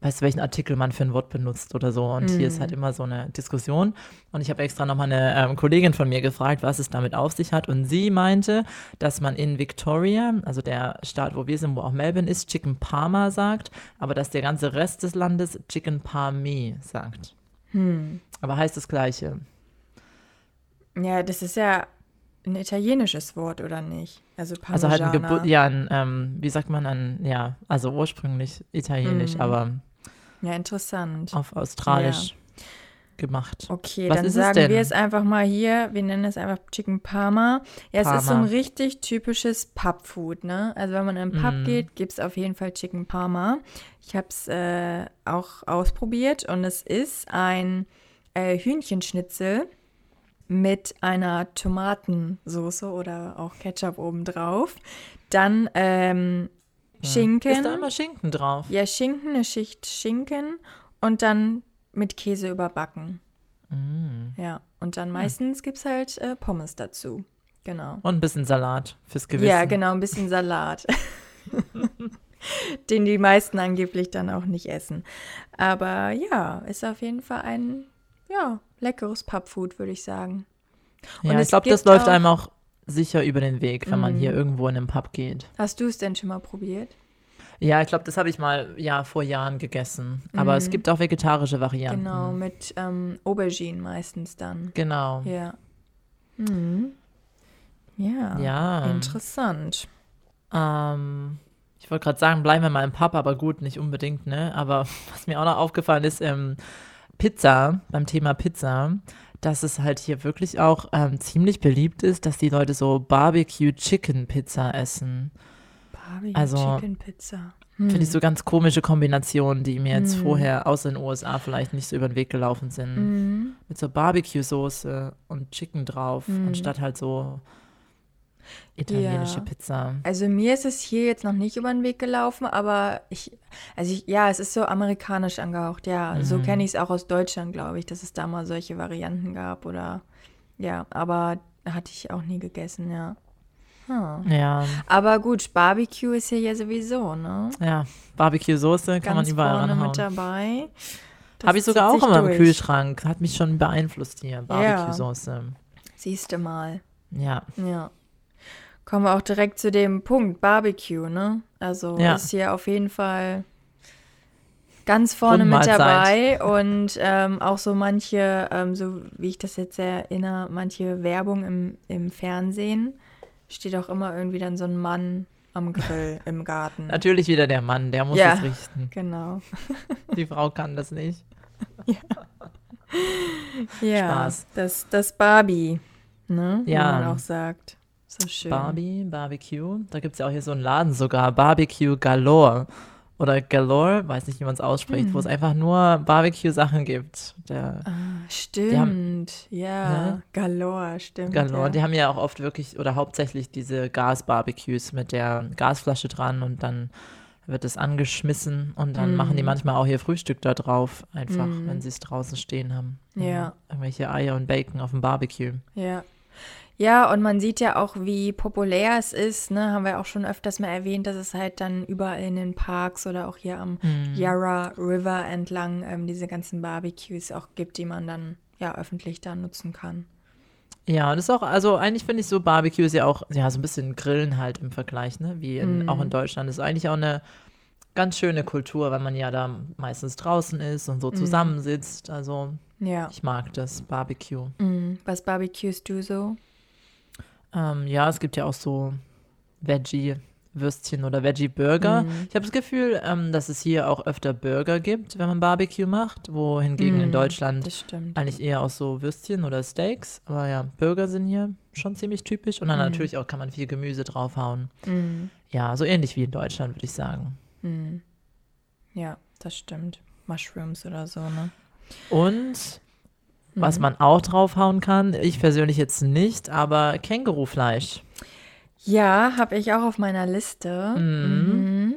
weißt du, welchen Artikel man für ein Wort benutzt oder so. Und hier ist halt Mhm. immer so eine Diskussion. Und ich habe extra nochmal eine ähm, Kollegin von mir gefragt, was es damit auf sich hat. Und sie meinte, dass man in Victoria, also der Staat, wo wir sind, wo auch Melbourne ist, Chicken Parma sagt, aber dass der ganze Rest des Landes Chicken Parme sagt. Hm. Aber heißt das Gleiche. Ja, das ist ja ein italienisches Wort, oder nicht? Also Also Parmigiana. halt ein Geburt, ja, ein, ähm, wie sagt man, ein, ja, also ursprünglich italienisch, Mhm. aber Ja, interessant. auf australisch gemacht. Okay, Was dann es sagen denn? wir es einfach mal hier. Wir nennen es einfach Chicken Parma. Ja, es ist so ein Parma. richtig typisches Pubfood, ne? Also wenn man in den Pub Mm. geht, gibt es auf jeden Fall Chicken Parma. Ich habe es äh, auch ausprobiert und es ist ein äh, Hühnchenschnitzel mit einer Tomatensoße oder auch Ketchup obendrauf. Dann ähm, Schinken. Ist da immer Schinken drauf? Ja, Schinken, eine Schicht Schinken und dann mit Käse überbacken. Mm. Ja, und dann meistens gibt es halt äh, Pommes dazu. genau. Und ein bisschen Salat fürs Gewissen. Ja, genau, ein bisschen Salat. Den die meisten angeblich dann auch nicht essen. Aber ja, ist auf jeden Fall ein ja, leckeres Pubfood, würde ich sagen. Und Ja, ich glaube, das läuft einem auch sicher über den Weg, wenn man Mhm. hier irgendwo in einen Pub geht. Hast du es denn schon mal probiert? Ja, ich glaube, das habe ich mal ja vor Jahren gegessen. Aber es Mhm. gibt auch vegetarische Varianten. Genau, mit ähm, Aubergine meistens dann. Genau. Ja. Mhm. Ja. Ja. Interessant. Ähm, ich wollte gerade sagen, bleiben wir mal im Pub, aber gut, nicht unbedingt, ne? Aber was mir auch noch aufgefallen ist, ähm, Pizza, beim Thema Pizza, dass es halt hier wirklich auch ähm, ziemlich beliebt ist, dass die Leute so Barbecue Chicken Pizza essen. Barbecue Also, Chicken Pizza. Finde ich so ganz komische Kombinationen, die mir jetzt Hm. vorher außer in den USA vielleicht nicht so über den Weg gelaufen sind. Mhm. Mit so Barbecue-Soße und Chicken drauf, Mhm. anstatt halt so italienische Ja. Pizza. Also mir ist es hier jetzt noch nicht über den Weg gelaufen, aber ich, also ich, ja, es ist so amerikanisch angehaucht, ja. So Mhm. kenne ich es auch aus Deutschland, glaube ich, dass es da mal solche Varianten gab oder, ja, aber hatte ich auch nie gegessen, ja. Hm. Ja, Aber gut, Barbecue ist hier ja sowieso, ne? ja. Barbecue-Soße kann man überall vorne ranhauen. mit dabei. Habe ich sogar auch immer im. Kühlschrank. Hat mich schon beeinflusst hier, Barbecue-Soße. Siehst du mal. Ja. Ja. Kommen wir auch direkt zu dem Punkt, Barbecue, ne? Also Ja. ist hier auf jeden Fall ganz vorne mit dabei und ähm, auch so manche, ähm, so wie ich das jetzt erinnere, manche Werbung im, im Fernsehen steht auch immer irgendwie dann so ein Mann am Grill im Garten. Natürlich wieder der Mann, der muss Ja. es richten. Genau. Die Frau kann das nicht. Ja, Spaß. das, das Barbie, ne? Ja. Wie man auch sagt. So schön. Barbie, Barbecue. Da gibt es ja auch hier so einen Laden sogar, Barbecue Galore. Oder Galore, weiß nicht, wie man es ausspricht, Hm. wo es einfach nur Barbecue-Sachen gibt. Der Ah, stimmt. ja, Ne? Galore, stimmt. Galore, ja. die haben ja auch oft wirklich oder hauptsächlich diese Gas-Barbecues mit der Gasflasche dran und dann wird es angeschmissen und dann Mm. machen die manchmal auch ihr Frühstück da drauf, einfach, Mm. wenn sie es draußen stehen haben. Ja. Irgendwelche Eier und Bacon auf dem Barbecue. Ja. Ja, und man sieht ja auch, wie populär es ist, ne? Haben wir auch schon öfters mal erwähnt, dass es halt dann überall in den Parks oder auch hier am Mhm. Yarra River entlang ähm, diese ganzen Barbecues auch gibt, die man dann ja öffentlich da nutzen kann. Ja, und das ist auch, also eigentlich finde ich so Barbecue ist ja auch, ja, so ein bisschen Grillen halt im Vergleich, ne? Wie in, Mm. auch in Deutschland. Das ist eigentlich auch eine ganz schöne Kultur, weil man ja da meistens draußen ist und so Mm. zusammensitzt. Also Ja. ich mag das Barbecue. Mhm. Was barbecues du so? Ähm, ja, es gibt ja auch so Veggie-Würstchen oder Veggie-Burger. Mhm. Ich habe das Gefühl, ähm, dass es hier auch öfter Burger gibt, wenn man Barbecue macht, wohingegen in Mhm, Deutschland Das stimmt. eigentlich eher auch so Würstchen oder Steaks. Aber ja, Burger sind hier schon ziemlich typisch. Und dann Mhm. natürlich auch kann man viel Gemüse draufhauen. Mhm. Ja, so ähnlich wie in Deutschland, würde ich sagen. Mhm. Ja, das stimmt. Mushrooms oder so, ne? Und was Mhm. man auch draufhauen kann, ich persönlich jetzt nicht, aber Kängurufleisch. Ja, habe ich auch auf meiner Liste. Mhm. Mhm.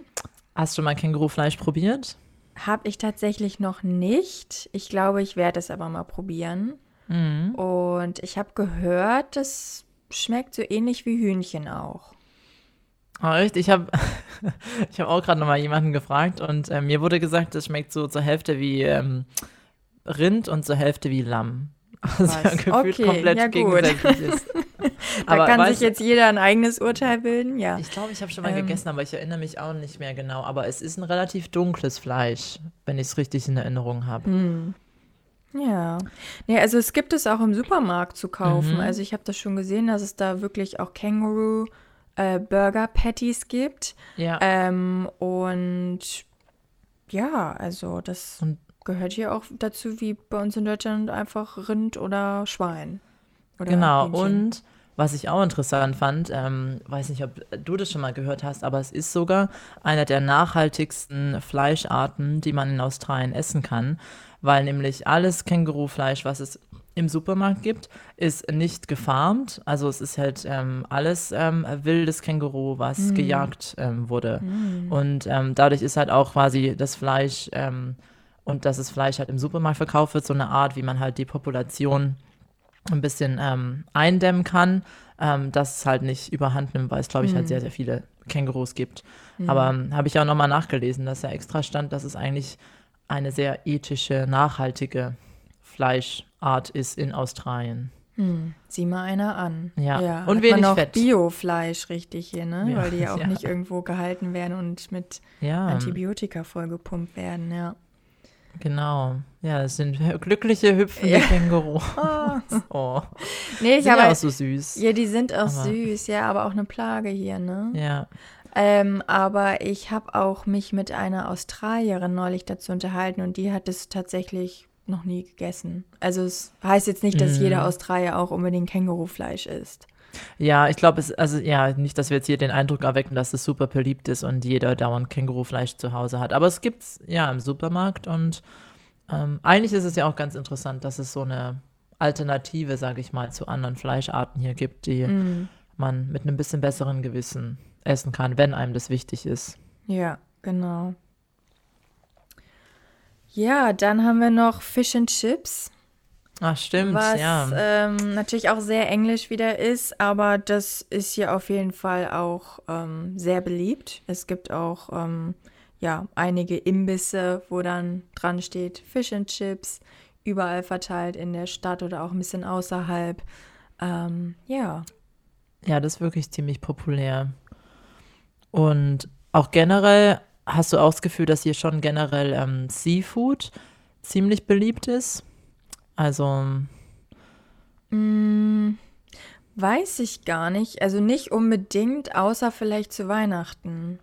Hast du mal Kängurufleisch probiert? Habe ich tatsächlich noch nicht. Ich glaube, ich werde es aber mal probieren. Mhm. Und ich habe gehört, das schmeckt so ähnlich wie Hühnchen auch. Oh, echt? Ich habe ich hab auch gerade noch mal jemanden gefragt und äh, mir wurde gesagt, das schmeckt so zur Hälfte wie ähm, Rind und zur Hälfte wie Lamm. Also ja, was. gefühlt Okay, komplett ja gegensätzlich ist. Da kann sich jetzt jeder ein eigenes Urteil bilden, ja. Ich glaube, ich habe schon mal Ähm. gegessen, aber ich erinnere mich auch nicht mehr genau. Aber es ist ein relativ dunkles Fleisch, wenn ich es richtig in Erinnerung habe. Hm. Ja. Nee, also es gibt es auch im Supermarkt zu kaufen. Mhm. Also ich habe das schon gesehen, dass es da wirklich auch Känguru äh, Burger Patties gibt. Ja. Ähm, und ja, also das Und- gehört hier auch dazu, wie bei uns in Deutschland einfach Rind oder Schwein. Oder Genau, Hähnchen. und was ich auch interessant fand, ähm, weiß nicht, ob du das schon mal gehört hast, aber es ist sogar einer der nachhaltigsten Fleischarten, die man in Australien essen kann, weil nämlich alles Kängurufleisch, was es im Supermarkt gibt, ist nicht gefarmt. Also es ist halt ähm, alles ähm, wildes Känguru, was gejagt ähm, wurde. Und ähm, dadurch ist halt auch quasi das Fleisch ähm, und dass das Fleisch halt im Supermarkt verkauft wird, so eine Art, wie man halt die Population ein bisschen ähm, eindämmen kann, ähm, dass es halt nicht überhand nimmt, weil es, glaube ich, halt sehr, sehr viele Kängurus gibt. Aber ähm, habe ich auch nochmal nachgelesen, dass ja extra stand, dass es eigentlich eine sehr ethische, nachhaltige Fleischart ist in Australien. Hm, sieh mal einer an. Ja. und Und wenig man auch Fett. Biofleisch richtig hier, ne? Ja, Weil die ja auch ja. nicht irgendwo gehalten werden und mit Ja, Antibiotika vollgepumpt werden, ja. Genau. Ja, das sind glückliche, hüpfende Ja. Kängurus. Oh, Nee, ich sind ja habe auch so süß. Ja, die sind auch Aber- süß, ja, aber auch eine Plage hier, ne? Ja. Ähm, aber ich habe auch mich mit einer Australierin neulich dazu unterhalten und die hat es tatsächlich noch nie gegessen. Also es heißt jetzt nicht, dass Mhm. jeder Australier auch unbedingt Kängurufleisch isst. Ja, ich glaube, es, also ja, nicht, dass wir jetzt hier den Eindruck erwecken, dass es super beliebt ist und jeder dauernd Kängurufleisch zu Hause hat. Aber es gibt's ja im Supermarkt und ähm, eigentlich ist es ja auch ganz interessant, dass es so eine Alternative, sage ich mal, zu anderen Fleischarten hier gibt, die Mm, man mit einem bisschen besseren Gewissen essen kann, wenn einem das wichtig ist. ja, genau. Ja, dann haben wir noch Fish and Chips, Ach, stimmt, was ja. ähm, natürlich auch sehr englisch wieder ist, aber das ist hier auf jeden Fall auch ähm, sehr beliebt. Es gibt auch ähm, ja, einige Imbisse, wo dann dran steht Fish and Chips, überall verteilt in der Stadt oder auch ein bisschen außerhalb. Ähm, ja, Ja, das ist wirklich ziemlich populär. Und auch generell hast du auch das Gefühl, dass hier schon generell ähm, Seafood ziemlich beliebt ist. Also, Mm, weiß ich gar nicht. Also nicht unbedingt, außer vielleicht zu Weihnachten.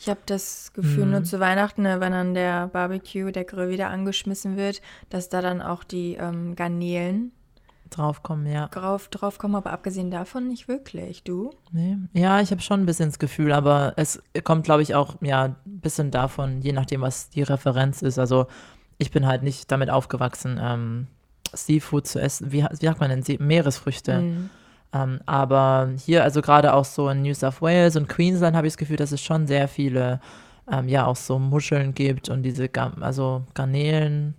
Ich habe das Gefühl, nur zu Weihnachten, ne, wenn dann der Barbecue, der Grill wieder angeschmissen wird, dass da dann auch die ähm, Garnelen draufkommen, ja. drauf, drauf kommen. Aber abgesehen davon nicht wirklich. Du? Nee. Ja, ich habe schon ein bisschen das Gefühl, aber es kommt, glaube ich, auch ja, ein bisschen davon, je nachdem, was die Referenz ist. Also, ich bin halt nicht damit aufgewachsen, ähm, Seafood zu essen. Wie, wie sagt man denn? See- Meeresfrüchte. Mm. Ähm, aber hier, also gerade auch so in New South Wales und Queensland habe ich das Gefühl, dass es schon sehr viele, ähm, ja, auch so Muscheln gibt und diese, Ga also Garnelen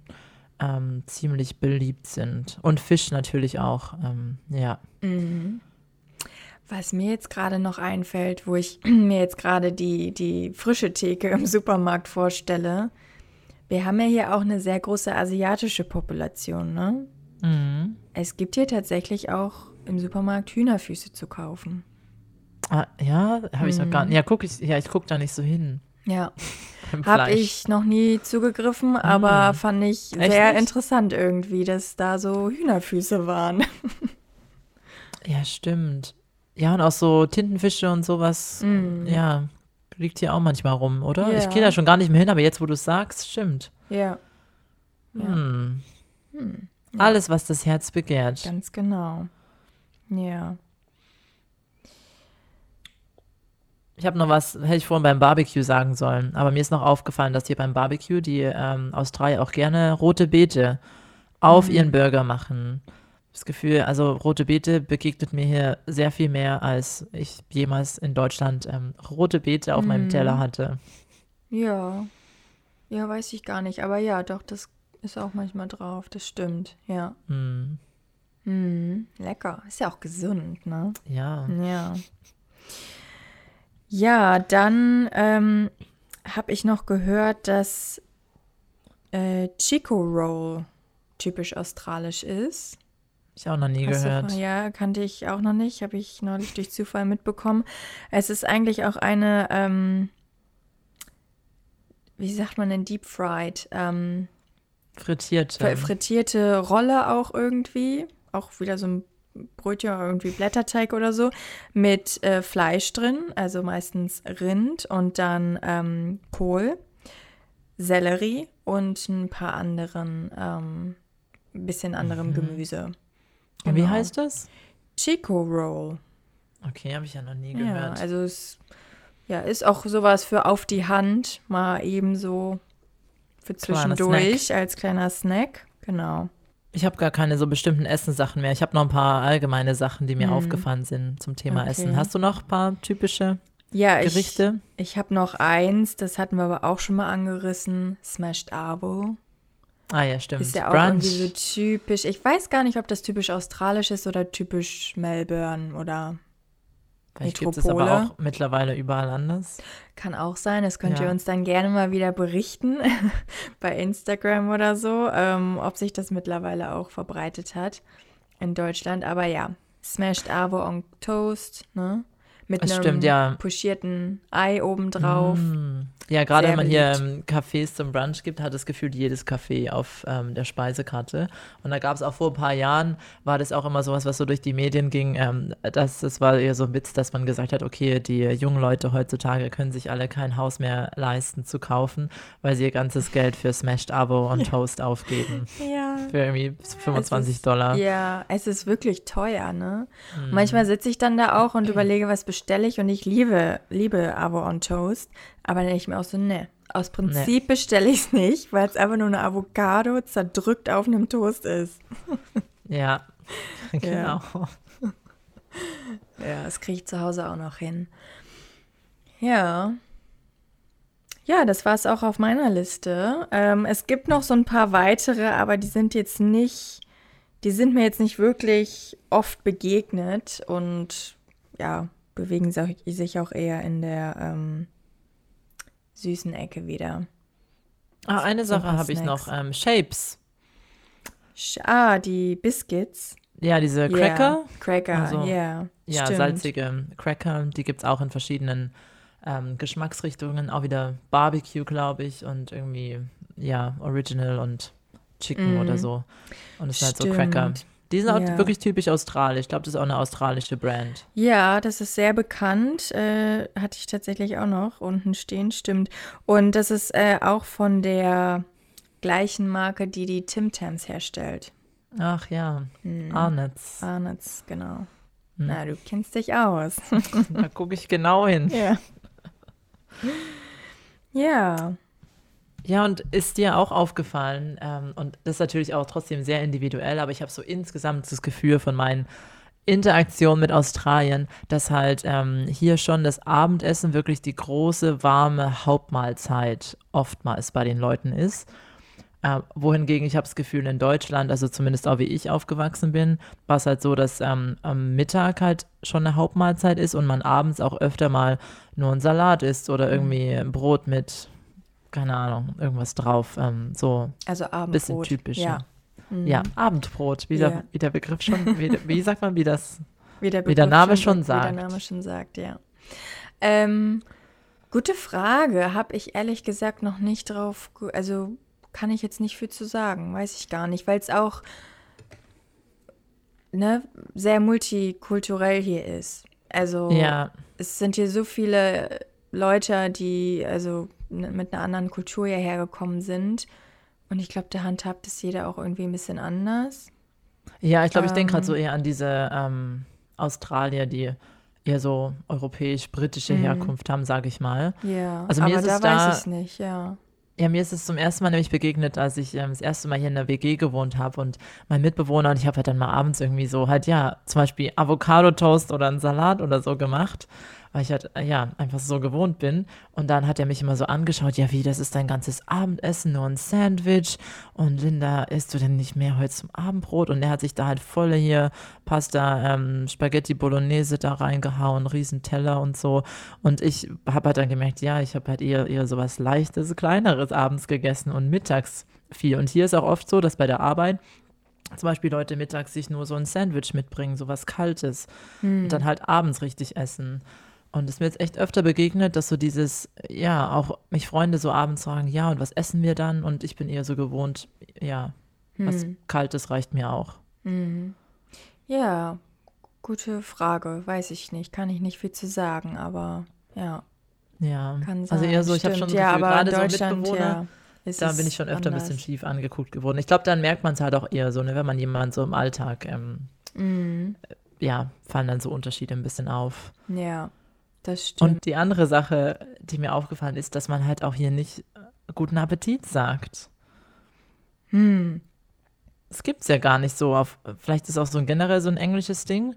ähm, ziemlich beliebt sind. Und Fisch natürlich auch, ähm, ja. Mhm. Was mir jetzt gerade noch einfällt, wo ich mir jetzt gerade die, die frische Theke im Supermarkt vorstelle. Wir haben ja hier auch eine sehr große asiatische Population, ne? Mhm. Es gibt hier tatsächlich auch im Supermarkt Hühnerfüße zu kaufen. Ah, ja, habe ich noch gar nicht. Ja, guck ich, ja, ich gucke da nicht so hin. Ja, habe ich noch nie zugegriffen, aber fand ich sehr interessant irgendwie, dass da so Hühnerfüße waren. Ja, stimmt. Ja, und auch so Tintenfische und sowas, ja, liegt hier auch manchmal rum, oder? Ich Ja. gehe da schon gar nicht mehr hin, aber jetzt, wo du es sagst, stimmt. Ja, Ja. Hm. Alles, was das Herz begehrt. ganz genau. Ja. Ich habe noch was, hätte ich vorhin beim Barbecue sagen sollen, aber mir ist noch aufgefallen, dass hier beim Barbecue die ähm, Australier auch gerne rote Beete auf Mhm. ihren Burger machen. Das Gefühl, also rote Beete begegnet mir hier sehr viel mehr, als ich jemals in Deutschland ähm, rote Beete auf meinem Mhm. Teller hatte. Ja. Ja, weiß ich gar nicht. Aber ja, doch, das ist auch manchmal drauf. Das stimmt. Ja. Hm. Hm, lecker. Ist ja auch gesund, ne? Ja. Ja. Ja, dann ähm, habe ich noch gehört, dass äh, Chico Roll typisch australisch ist. Ich auch noch nie Hast du gehört. von- ja, kannte ich auch noch nicht. Habe ich neulich durch Zufall mitbekommen. Es ist eigentlich auch eine, ähm, wie sagt man denn, Deep Fried, ähm, Frittierte. fr- frittierte Rolle auch irgendwie. Auch wieder so ein Brötchen oder irgendwie Blätterteig oder so. Mit äh, Fleisch drin, also meistens Rind und dann ähm, Kohl, Sellerie und ein paar anderen, ähm, ein bisschen anderem Gemüse. Und wie Genau. heißt das? Chico Roll. Okay, habe ich ja noch nie Ja, gehört. also es ja, ist auch sowas für auf die Hand, mal eben so für Kleiner zwischendurch als kleiner Snack. Genau. Ich habe gar keine so bestimmten Essenssachen mehr. Ich habe noch ein paar allgemeine Sachen, die mir aufgefallen sind zum Thema Okay. Essen. Hast du noch ein paar typische Ja, ich, Gerichte? ich habe noch eins, das hatten wir aber auch schon mal angerissen, Smashed Arbo. Ah ja, stimmt. Ist ja auch Brunch. irgendwie so typisch. Ich weiß gar nicht, ob das typisch australisch ist oder typisch Melbourne oder Vielleicht gibt es aber Metropole. auch mittlerweile überall anders. kann auch sein. Das könnt Ja. ihr uns dann gerne mal wieder berichten bei Instagram oder so, ähm, ob sich das mittlerweile auch verbreitet hat in Deutschland. Aber ja, Smashed Avo on Toast, ne? Mit Das einem stimmt, ja. pochierten Ei obendrauf. Mm. Ja, gerade Sehr wenn man hier beliebt. ähm, Cafés zum Brunch gibt, hat es gefühlt jedes Café auf ähm, der Speisekarte. Und da gab es auch vor ein paar Jahren, war das auch immer sowas, was so durch die Medien ging. Ähm, das, das war eher so ein Witz, dass man gesagt hat, okay, die jungen Leute heutzutage können sich alle kein Haus mehr leisten zu kaufen, weil sie ihr ganzes Geld für Smashed Avo und Toast aufgeben. Ja. Für irgendwie 25 ist- Dollar. Ja, es ist wirklich teuer, ne? Und Manchmal sitze ich dann da auch und überlege, was bestelle ich und ich liebe, liebe Avo on Toast, aber dann denke ich mir auch so, ne, aus Prinzip bestelle ich es nicht, weil es einfach nur eine Avocado zerdrückt auf einem Toast ist. Ja, genau. Ja, das kriege ich zu Hause auch noch hin. Ja. Ja, das war es auch auf meiner Liste. Ähm, es gibt noch so ein paar weitere, aber die sind jetzt nicht, die sind mir jetzt nicht wirklich oft begegnet und ja, bewegen sich auch eher in der ähm, süßen Ecke wieder. Ah, eine Sache habe ich noch. Ähm, Shapes. Ah, die Biscuits. Ja, diese Ja, Cracker. Cracker, Also, ja. Ja, stimmt. salzige Cracker, die gibt es auch in verschiedenen ähm, Geschmacksrichtungen. Auch wieder Barbecue, glaube ich, und irgendwie, ja, Original und Chicken Mhm. oder so. Und es sind halt so Cracker. Die sind auch Ja. wirklich typisch australisch. Ich glaube, das ist auch eine australische Brand. Ja, das ist sehr bekannt. Äh, hatte ich tatsächlich auch noch unten stehen, stimmt. Und das ist äh, auch von der gleichen Marke, die die Tim Tams herstellt. Ach ja, Hm. Arnott's. Arnott's, genau. Hm. Na, du kennst dich aus. Da gucke ich genau hin. ja. Ja. Ja, und ist dir auch aufgefallen, ähm, und das ist natürlich auch trotzdem sehr individuell, aber ich habe so insgesamt das Gefühl von meinen Interaktionen mit Australien, dass halt ähm, hier schon das Abendessen wirklich die große, warme Hauptmahlzeit oftmals bei den Leuten ist. Äh, wohingegen ich habe das Gefühl, in Deutschland, also zumindest auch wie ich aufgewachsen bin, war es halt so, dass ähm, am Mittag halt schon eine Hauptmahlzeit ist und man abends auch öfter mal nur einen Salat isst oder irgendwie ein Brot mit, keine Ahnung, irgendwas drauf. Ähm, so Also ein Abendbrot. bisschen typisch. Ja. Mhm. Ja, Abendbrot, wie, Ja. der, wie der Begriff schon, wie, wie sagt man, wie das? Wie der, Wie der Name schon Wie sagt. der Name schon sagt, ja. Ähm, gute Frage. Habe ich ehrlich gesagt noch nicht drauf. ge- Also kann ich jetzt nicht viel zu sagen. Weiß ich gar nicht, weil es auch ne, sehr multikulturell hier ist. Also Ja, es sind hier so viele Leute, die also mit einer anderen Kultur hierher gekommen sind. Und ich glaube, da handhabt es jeder auch irgendwie ein bisschen anders. ja, ich glaube, ich denke gerade Ähm. so eher an diese ähm, Australier, die eher so europäisch-britische Mhm. Herkunft haben, sage ich mal. Ja, Also mir aber ist da es da- weiß ich es nicht, ja. Ja, mir ist es zum ersten Mal nämlich begegnet, als ich ähm, das erste Mal hier in der WG gewohnt habe und mein Mitbewohner und ich habe halt dann mal abends irgendwie so halt, ja, zum Beispiel Avocado-Toast oder einen Salat oder so gemacht, weil ich halt, äh, ja, einfach so gewohnt bin. Und dann hat er mich immer so angeschaut, ja, wie, das ist dein ganzes Abendessen, nur ein Sandwich und Linda, isst du denn nicht mehr heute zum Abendbrot? Und er hat sich da halt volle hier Pasta, ähm, Spaghetti Bolognese da reingehauen, Riesenteller und so. Und ich habe halt dann gemerkt, ja, ich habe halt eher, eher sowas Leichtes, Kleineres abends gegessen und mittags viel. Und hier ist auch oft so, dass bei der Arbeit zum Beispiel Leute mittags sich nur so ein Sandwich mitbringen, sowas Kaltes Hm. und dann halt abends richtig essen. Und es ist mir jetzt echt öfter begegnet, dass so dieses, ja, auch mich Freunde so abends fragen, ja, und was essen wir dann? Und ich bin eher so gewohnt, ja, was Hm. Kaltes reicht mir auch. Hm. Ja, gute Frage. Weiß ich nicht. Kann ich nicht viel zu sagen, aber ja, Ja, kann sein. also eher so, ich habe schon ja, Gefühl, gerade so Mitbewohner, ja, da bin ich schon öfter ein bisschen anders. schief angeguckt geworden. Ich glaube, dann merkt man es halt auch eher so, ne, wenn man jemanden so im Alltag, ähm, Mhm. ja, fallen dann so Unterschiede ein bisschen auf. Ja, das stimmt. Und die andere Sache, die mir aufgefallen ist, dass man halt auch hier nicht äh, guten Appetit sagt. hm. Das gibt's ja gar nicht so. Auf, vielleicht ist auch so ein generell so ein englisches Ding.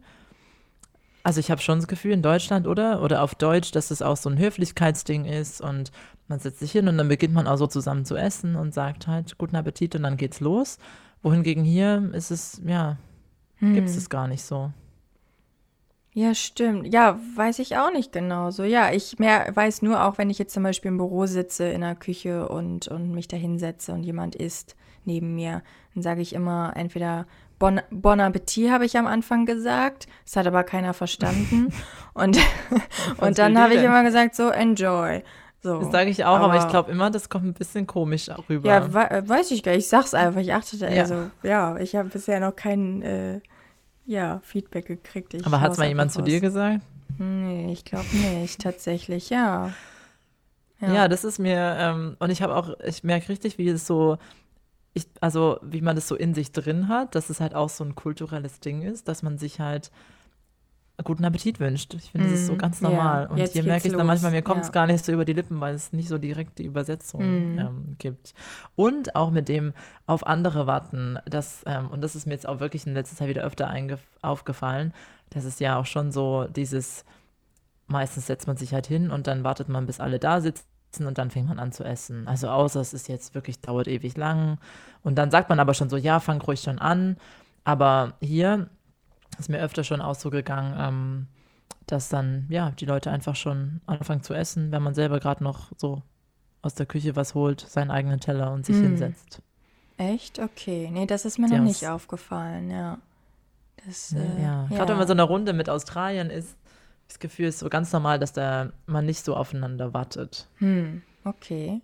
Also ich habe schon das Gefühl in Deutschland, oder? Oder auf Deutsch, dass es auch so ein Höflichkeitsding ist und man setzt sich hin und dann beginnt man auch so zusammen zu essen und sagt halt guten Appetit und dann geht's los. Wohingegen hier ist es, ja, hm. gibt es es gar nicht so. Ja, stimmt. Ja, weiß ich auch nicht genau so. Ja, ich mehr weiß nur auch, wenn ich jetzt zum Beispiel im Büro sitze in der Küche und, und mich da hinsetze und jemand isst neben mir, dann sage ich immer entweder Bon, bon Appetit habe ich am Anfang gesagt. Das hat aber keiner verstanden. und, und dann habe ich immer gesagt, so enjoy. So, das sage ich auch, aber, aber ich glaube immer, das kommt ein bisschen komisch rüber. Ja, we weiß ich gar nicht. Ich sag's einfach. Ich achte ja. also, ja, ich habe bisher noch kein äh, ja, Feedback gekriegt. Ich aber hat es mal jemand zu dir gesagt? Nee, ich glaube nicht, tatsächlich, ja. ja. ja. das ist mir, ähm, und ich habe auch, ich merke richtig, wie es so ich, also wie man das so in sich drin hat, dass es halt auch so ein kulturelles Ding ist, dass man sich halt guten Appetit wünscht. Ich finde, mm, das ist so mhm. ganz normal. Ja, und hier merke ich los. dann manchmal, mir kommt es ja. gar nicht so über die Lippen, weil es nicht so direkt die Übersetzung mm. ähm, gibt. Und auch mit dem auf andere warten, das, ähm, und das ist mir jetzt auch wirklich in letzter Zeit wieder öfter aufgefallen, das ist ja auch schon so dieses, meistens setzt man sich halt hin und dann wartet man, bis alle da sitzen und dann fängt man an zu essen. Also außer es ist jetzt wirklich, dauert ewig lang. Und dann sagt man aber schon so, ja, fang ruhig schon an. Aber hier ist mir öfter schon auch so gegangen, ähm, dass dann, ja, die Leute einfach schon anfangen zu essen, wenn man selber gerade noch so aus der Küche was holt, seinen eigenen Teller und sich hm. hinsetzt. Echt? Okay. Nee, das ist mir noch nicht aufgefallen, ja. Das, äh, ja. Gerade ja. wenn man so eine Runde mit Australien ist, das Gefühl ist so ganz normal, dass da man nicht so aufeinander wartet. Hm, okay.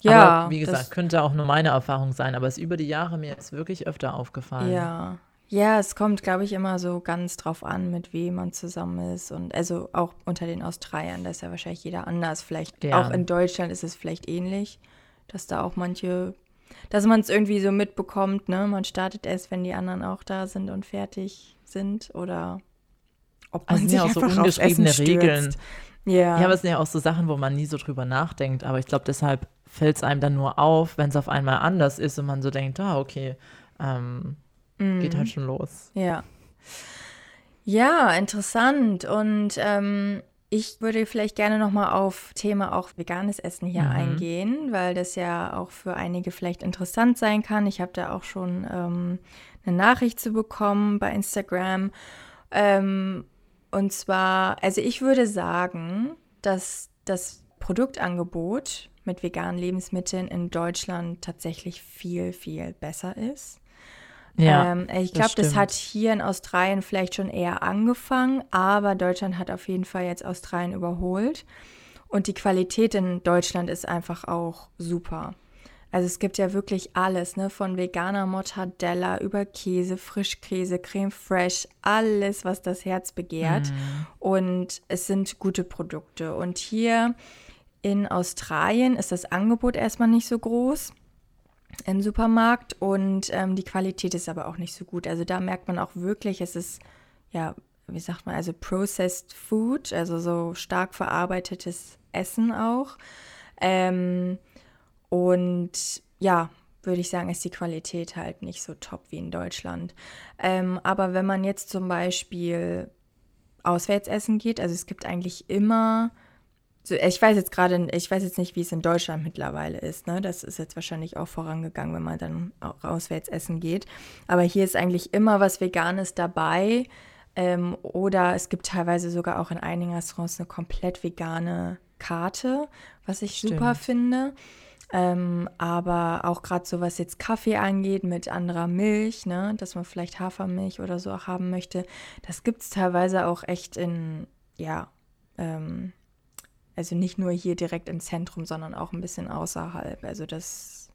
Ja. Aber wie gesagt, könnte auch nur meine Erfahrung sein, aber es ist über die Jahre mir jetzt wirklich öfter aufgefallen. Ja. Ja, es kommt, glaube ich, immer so ganz drauf an, mit wem man zusammen ist. Und also auch unter den Australiern, da ist ja wahrscheinlich jeder anders. Vielleicht ja. auch in Deutschland ist es vielleicht ähnlich, dass da auch manche, dass man es irgendwie so mitbekommt, ne? Man startet erst, wenn die anderen auch da sind und fertig sind. Oder ob man also sich ja auch so ungeschriebene Regeln. Ja. ja, aber es sind ja auch so Sachen, wo man nie so drüber nachdenkt. Aber ich glaube, deshalb fällt es einem dann nur auf, wenn es auf einmal anders ist und man so denkt, ah, okay, ähm, mm. geht halt schon los. Ja. Ja, interessant. Und ähm, ich würde vielleicht gerne nochmal auf Thema auch veganes Essen hier mhm. eingehen, weil das ja auch für einige vielleicht interessant sein kann. Ich habe da auch schon ähm, eine Nachricht zu bekommen bei Instagram. Ähm, und zwar, also ich würde sagen, dass das Produktangebot mit veganen Lebensmitteln in Deutschland tatsächlich viel, viel besser ist. Ja, ähm, ich glaube, das, das, hat hier in Australien vielleicht schon eher angefangen, aber Deutschland hat auf jeden Fall jetzt Australien überholt. Und die Qualität in Deutschland ist einfach auch super. Also es gibt ja wirklich alles, ne? Von veganer Mortadella über Käse, Frischkäse, Creme Fraiche, alles, was das Herz begehrt. Mm. Und es sind gute Produkte. Und hier in Australien ist das Angebot erstmal nicht so groß im Supermarkt und ähm, die Qualität ist aber auch nicht so gut. Also da merkt man auch wirklich, es ist ja, wie sagt man, also processed food, also so stark verarbeitetes Essen auch. Ähm, und ja, würde ich sagen, ist die Qualität halt nicht so top wie in Deutschland. Ähm, aber wenn man jetzt zum Beispiel auswärts essen geht, also es gibt eigentlich immer, ich weiß jetzt gerade, ich weiß jetzt nicht, wie es in Deutschland mittlerweile ist. Ne? Das ist jetzt wahrscheinlich auch vorangegangen, wenn man dann auch auswärts essen geht. Aber hier ist eigentlich immer was Veganes dabei. Ähm, oder es gibt teilweise sogar auch in einigen Restaurants eine komplett vegane Karte, was ich Stimmt. super finde. Ähm, aber auch gerade so, was jetzt Kaffee angeht mit anderer Milch, ne, dass man vielleicht Hafermilch oder so auch haben möchte, das gibt es teilweise auch echt in, ja, ähm, also nicht nur hier direkt im Zentrum, sondern auch ein bisschen außerhalb. Also das,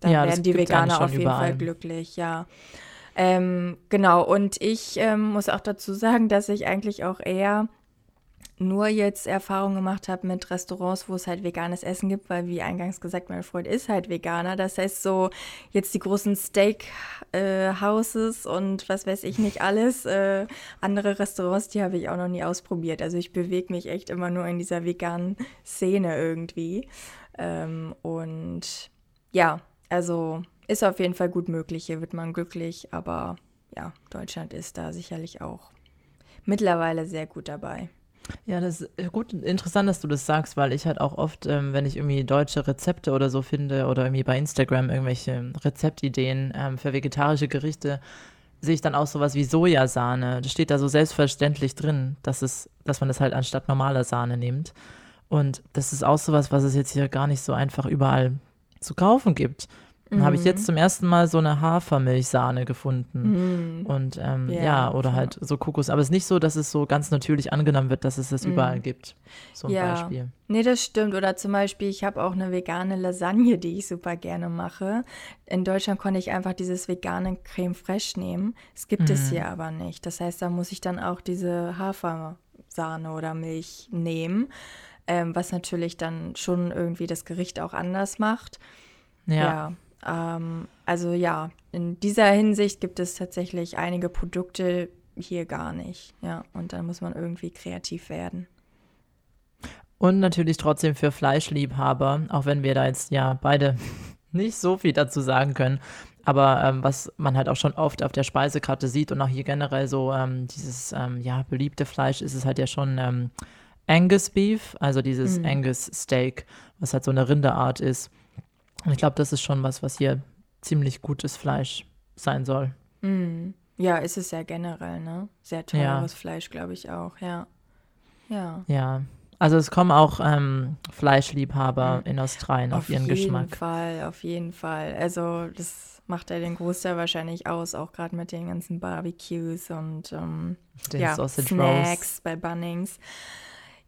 da ja, werden die Veganer auf jeden überall. Fall glücklich, ja. Ähm, genau, und ich ähm, muss auch dazu sagen, dass ich eigentlich auch eher nur jetzt Erfahrung gemacht habe mit Restaurants, wo es halt veganes Essen gibt, weil wie eingangs gesagt, mein Freund ist halt Veganer. Das heißt so jetzt die großen Steakhouses äh, und was weiß ich nicht alles. Äh, andere Restaurants, die habe ich auch noch nie ausprobiert. Also ich bewege mich echt immer nur in dieser veganen Szene irgendwie. Ähm, und ja, also ist auf jeden Fall gut möglich. Hier wird man glücklich, aber ja, Deutschland ist da sicherlich auch mittlerweile sehr gut dabei. Ja, das ist äh, gut, interessant, dass du das sagst, weil ich halt auch oft, ähm, wenn ich irgendwie deutsche Rezepte oder so finde oder irgendwie bei Instagram irgendwelche Rezeptideen ähm, für vegetarische Gerichte, sehe ich dann auch sowas wie Sojasahne. Das steht da so selbstverständlich drin, dass, es, dass man das halt anstatt normaler Sahne nimmt. Und das ist auch sowas, was es jetzt hier gar nicht so einfach überall zu kaufen gibt. Dann mhm. habe ich jetzt mhm. zum ersten Mal so eine Hafermilchsahne gefunden. Mhm. Und ähm, ja, ja, oder halt so Kokos. Aber es ist nicht so, dass es so ganz natürlich angenommen wird, dass es das mhm. überall gibt. So ein ja. Beispiel. Nee, das stimmt. Oder zum Beispiel, ich habe auch eine vegane Lasagne, die ich super gerne mache. In Deutschland konnte ich einfach dieses vegane Creme Fraiche nehmen. Es gibt es mhm. hier aber nicht. Das heißt, da muss ich dann auch diese Hafersahne oder Milch nehmen. Ähm, was natürlich dann schon irgendwie das Gericht auch anders macht. ja. ja. Ähm, also ja, in dieser Hinsicht gibt es tatsächlich einige Produkte hier gar nicht. Ja, und dann muss man irgendwie kreativ werden. Und natürlich trotzdem für Fleischliebhaber, auch wenn wir da jetzt ja beide nicht so viel dazu sagen können. Aber ähm, was man halt auch schon oft auf der Speisekarte sieht und auch hier generell so ähm, dieses ähm, ja beliebte Fleisch ist es halt ja schon ähm, Angus Beef, also dieses mm. Angus Steak, was halt so eine Rinderart ist. Und ich glaube, das ist schon was, was hier ziemlich gutes Fleisch sein soll. Mm. Ja, ist es ja generell, ne? Sehr teures ja. Fleisch, glaube ich auch, ja. Ja. Ja. Also es kommen auch ähm, Fleischliebhaber mhm. in Australien auf, auf ihren Geschmack. Auf jeden Fall, auf jeden Fall. Also das macht ja den Großteil wahrscheinlich aus, auch gerade mit den ganzen Barbecues und ähm, ja, Snacks Rolls. bei Bunnings.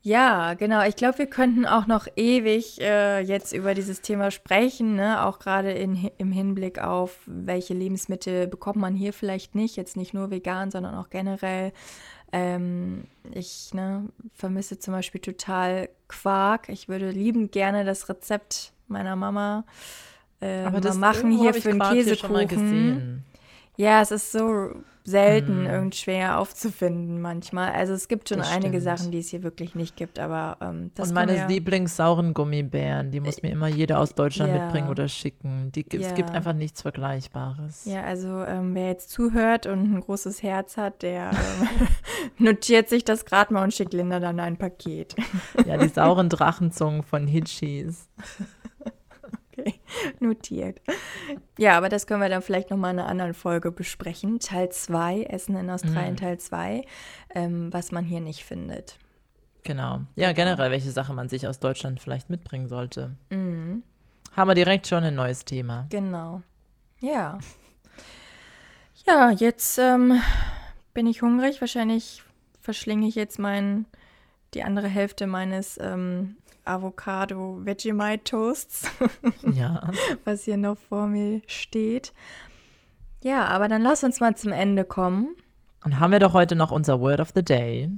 Ja, genau. Ich glaube, wir könnten auch noch ewig äh, jetzt über dieses Thema sprechen, ne? auch gerade im Hinblick auf, welche Lebensmittel bekommt man hier vielleicht nicht, jetzt nicht nur vegan, sondern auch generell. Ähm, ich ne, vermisse zum Beispiel total Quark. Ich würde liebend gerne das Rezept meiner Mama äh, Aber das machen hier für einen Käsekuchen. Ja, es ist so selten mm. irgend schwer aufzufinden manchmal. Also es gibt schon das einige stimmt. Sachen, die es hier wirklich nicht gibt, aber ähm, das Und meine ja Lieblingssauren Gummibären, die muss mir immer jeder aus Deutschland ja. mitbringen oder schicken. Die, ja. Es gibt einfach nichts Vergleichbares. Ja, also ähm, wer jetzt zuhört und ein großes Herz hat, der ähm, notiert sich das gerade mal und schickt Linda dann ein Paket. ja, die sauren Drachenzungen von Hitchis. Okay, notiert. Ja, aber das können wir dann vielleicht nochmal in einer anderen Folge besprechen. Teil 2, Essen in Australien, mhm. Teil 2, ähm, was man hier nicht findet. Genau. Ja, generell, welche Sache man sich aus Deutschland vielleicht mitbringen sollte. Mhm. Haben wir direkt schon ein neues Thema. Genau. Ja. Ja, jetzt ähm, bin ich hungrig. Wahrscheinlich verschlinge ich jetzt mein, die andere Hälfte meines ähm, Avocado Vegemite Toasts. ja. Was hier noch vor mir steht. Ja, aber dann lass uns mal zum Ende kommen. Und haben wir doch heute noch unser Word of the Day.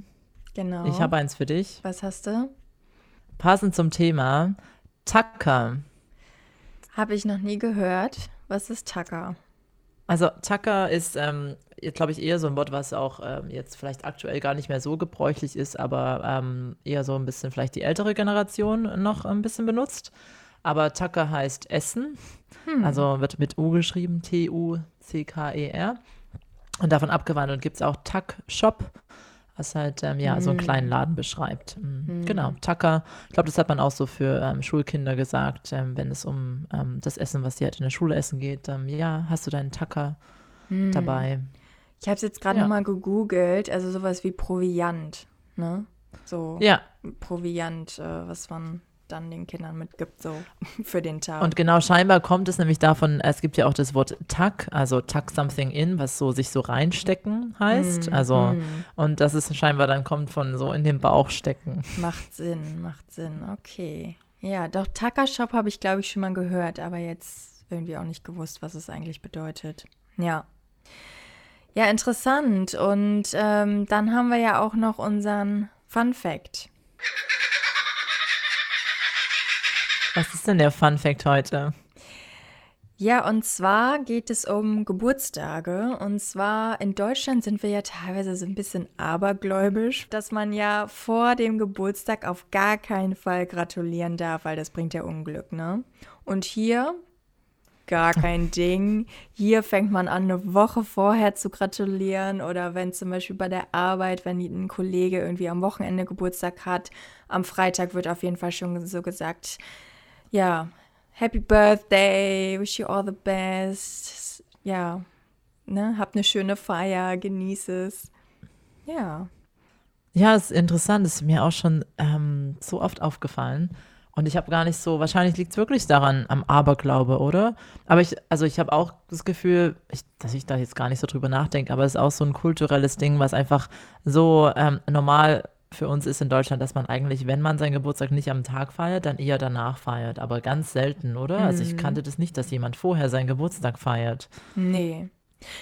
Genau. Ich habe eins für dich. Was hast du? Passend zum Thema Tucker. Habe ich noch nie gehört. Was ist Tucker? Also Tucker ist ähm, glaube ich, eher so ein Wort, was auch ähm, jetzt vielleicht aktuell gar nicht mehr so gebräuchlich ist, aber ähm, eher so ein bisschen vielleicht die ältere Generation noch ein bisschen benutzt. Aber Tucker heißt Essen, hm. also wird mit U geschrieben, T-U-C-K-E-R. Und davon abgewandelt gibt es auch Tuck Shop, was halt ähm, ja mm. so einen hm. kleinen Laden beschreibt. Mm. Mm. Genau, Tucker. Ich glaube, das hat man auch so für ähm, Schulkinder gesagt, ähm, wenn es um ähm, das Essen, was die halt in der Schule essen geht. Ähm, ja, hast du deinen Tucker hm. dabei? Ich habe es jetzt gerade ja. nochmal gegoogelt, also sowas wie Proviant, ne? So ja. Proviant, äh, was man dann den Kindern mitgibt, so für den Tag. Und genau, scheinbar kommt es nämlich davon, es gibt ja auch das Wort tuck, also tuck something in, was so sich so reinstecken heißt. Mm, also, mm. und das ist scheinbar dann kommt von so in den Bauch stecken. Macht Sinn, macht Sinn, okay. Ja, doch, Tucker Shop habe ich, glaube ich, schon mal gehört, aber jetzt irgendwie auch nicht gewusst, was es eigentlich bedeutet. Ja. Ja, interessant. Und ähm, dann haben wir ja auch noch unseren Fun Fact. Was ist denn der Fun Fact heute? Ja, und zwar geht es um Geburtstage. Und zwar in Deutschland sind wir ja teilweise so ein bisschen abergläubisch, dass man ja vor dem Geburtstag auf gar keinen Fall gratulieren darf, weil das bringt ja Unglück, ne? Und hier gar kein Ding. Hier fängt man an, eine Woche vorher zu gratulieren oder wenn zum Beispiel bei der Arbeit, wenn ein Kollege irgendwie am Wochenende Geburtstag hat, am Freitag wird auf jeden Fall schon so gesagt, ja, Happy Birthday, wish you all the best. Ja, ne, habt eine schöne Feier, genieß es. Ja. Ja, ist interessant, ist mir auch schon ähm, so oft aufgefallen. Und ich habe gar nicht so, wahrscheinlich liegt es wirklich daran, am Aberglaube, oder? Aber ich, also ich habe auch das Gefühl, ich, dass ich da jetzt gar nicht so drüber nachdenke, aber es ist auch so ein kulturelles Ding, was einfach so ähm, normal für uns ist in Deutschland, dass man eigentlich, wenn man seinen Geburtstag nicht am Tag feiert, dann eher danach feiert. Aber ganz selten, oder? Mhm. Also ich mhm. kannte das nicht, dass jemand vorher seinen Geburtstag feiert. Nee.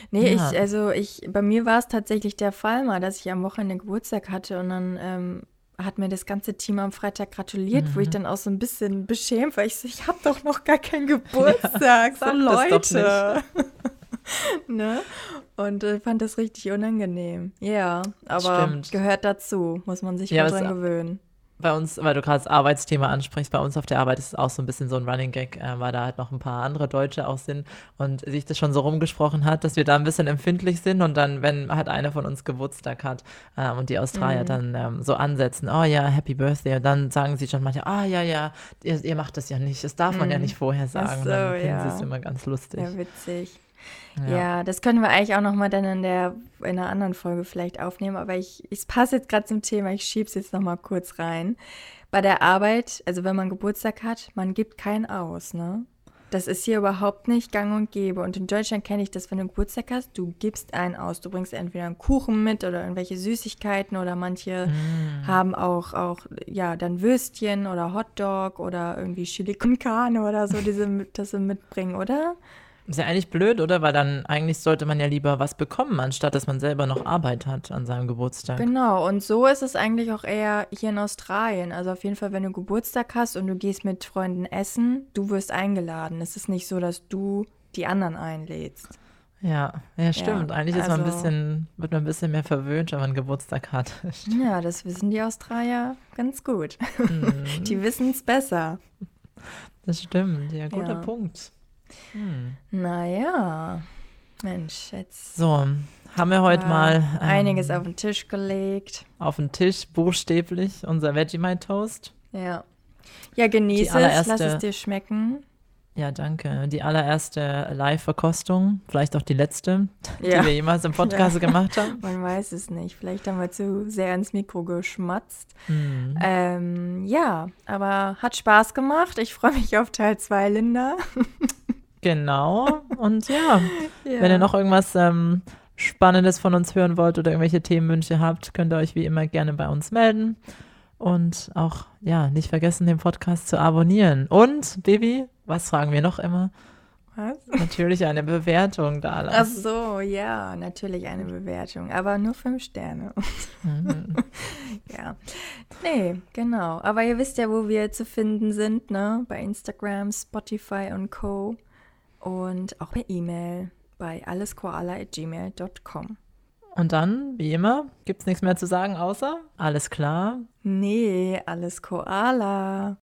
Nee, ja. ich, also ich, bei mir war es tatsächlich der Fall mal, dass ich am Wochenende Geburtstag hatte und dann ähm, hat mir das ganze Team am Freitag gratuliert, mhm. wo ich mhm. dann auch so ein bisschen beschämt war. Ich so, ich habe doch noch gar keinen Geburtstag, ja, so Leute. ne? Und ich äh, fand das richtig unangenehm. Ja, aber Stimmt. gehört dazu, muss man sich ja, dran gewöhnen bei uns, weil du gerade das Arbeitsthema ansprichst, bei uns auf der Arbeit ist es auch so ein bisschen so ein Running Gag, äh, weil da halt noch ein paar andere Deutsche auch sind und sich das schon so rumgesprochen hat, dass wir da ein bisschen empfindlich sind und dann, wenn halt einer von uns Geburtstag hat äh, und die Australier mhm. dann ähm, so ansetzen, oh ja, Happy Birthday und dann sagen sie schon manchmal, ah ja, ja, ihr, ihr, macht das ja nicht, das darf man ja mhm. nicht vorher sagen. So, und dann finden ja. sie es immer ganz lustig. Ja, witzig. Ja. ja. das können wir eigentlich auch nochmal dann in der in einer anderen Folge vielleicht aufnehmen, aber ich, ich passe jetzt gerade zum Thema, ich schiebe es jetzt nochmal kurz rein. Bei der Arbeit, also wenn man Geburtstag hat, man gibt keinen aus, ne? Das ist hier überhaupt nicht gang und gäbe. Und in Deutschland kenne ich das, wenn du Geburtstag hast, du gibst einen aus. Du bringst entweder einen Kuchen mit oder irgendwelche Süßigkeiten oder manche mm. haben auch, auch, ja, dann Würstchen oder Hotdog oder irgendwie Chili con Carne oder so, diese, das sie mitbringen, oder? Ist ja eigentlich blöd, oder? Weil dann eigentlich sollte man ja lieber was bekommen, anstatt dass man selber noch Arbeit hat an seinem Geburtstag. Genau, und so ist es eigentlich auch eher hier in Australien. Also auf jeden Fall, wenn du Geburtstag hast und du gehst mit Freunden essen, du wirst eingeladen. Es ist nicht so, dass du die anderen einlädst. Ja, ja, stimmt. Ja, Eigentlich ist man ein also bisschen, wird man ein bisschen mehr verwöhnt, wenn man Geburtstag hat. ja, das wissen die Australier ganz gut. Mhm. die wissen es besser. Das stimmt, ja, guter ja. Punkt. Hm. Naja, Mensch, jetzt. So, haben wir heute mal ähm, einiges auf den Tisch gelegt. Auf den Tisch, buchstäblich, unser Vegemite Toast. Ja. Ja, genieße es, lass es dir schmecken. Ja, danke. Die allererste Live-Verkostung, vielleicht auch die letzte, ja. die wir jemals im Podcast ja. gemacht haben. Man weiß es nicht. Vielleicht haben wir zu sehr ins Mikro geschmatzt. Mhm. Ähm, ja, aber hat Spaß gemacht. Ich freue mich auf Teil 2, Linda. Genau. Und ja, ja. wenn ihr noch irgendwas ähm, Spannendes von uns hören wollt oder irgendwelche Themenwünsche habt, könnt ihr euch wie immer gerne bei uns melden. Und auch, ja, nicht vergessen, den Podcast zu abonnieren. Und, Baby, was fragen wir noch immer? Was? Natürlich eine Bewertung da lassen. Ach so, ja, natürlich eine Bewertung, aber nur fünf Sterne. Mhm. ja. Nee, genau. Aber ihr wisst ja, wo wir zu finden sind, ne? Bei Instagram, Spotify und Co und auch per E-Mail bei alleskoala.gmail.com. Und dann, wie immer, gibt es nichts mehr zu sagen, außer alles klar? Nee, alles Koala.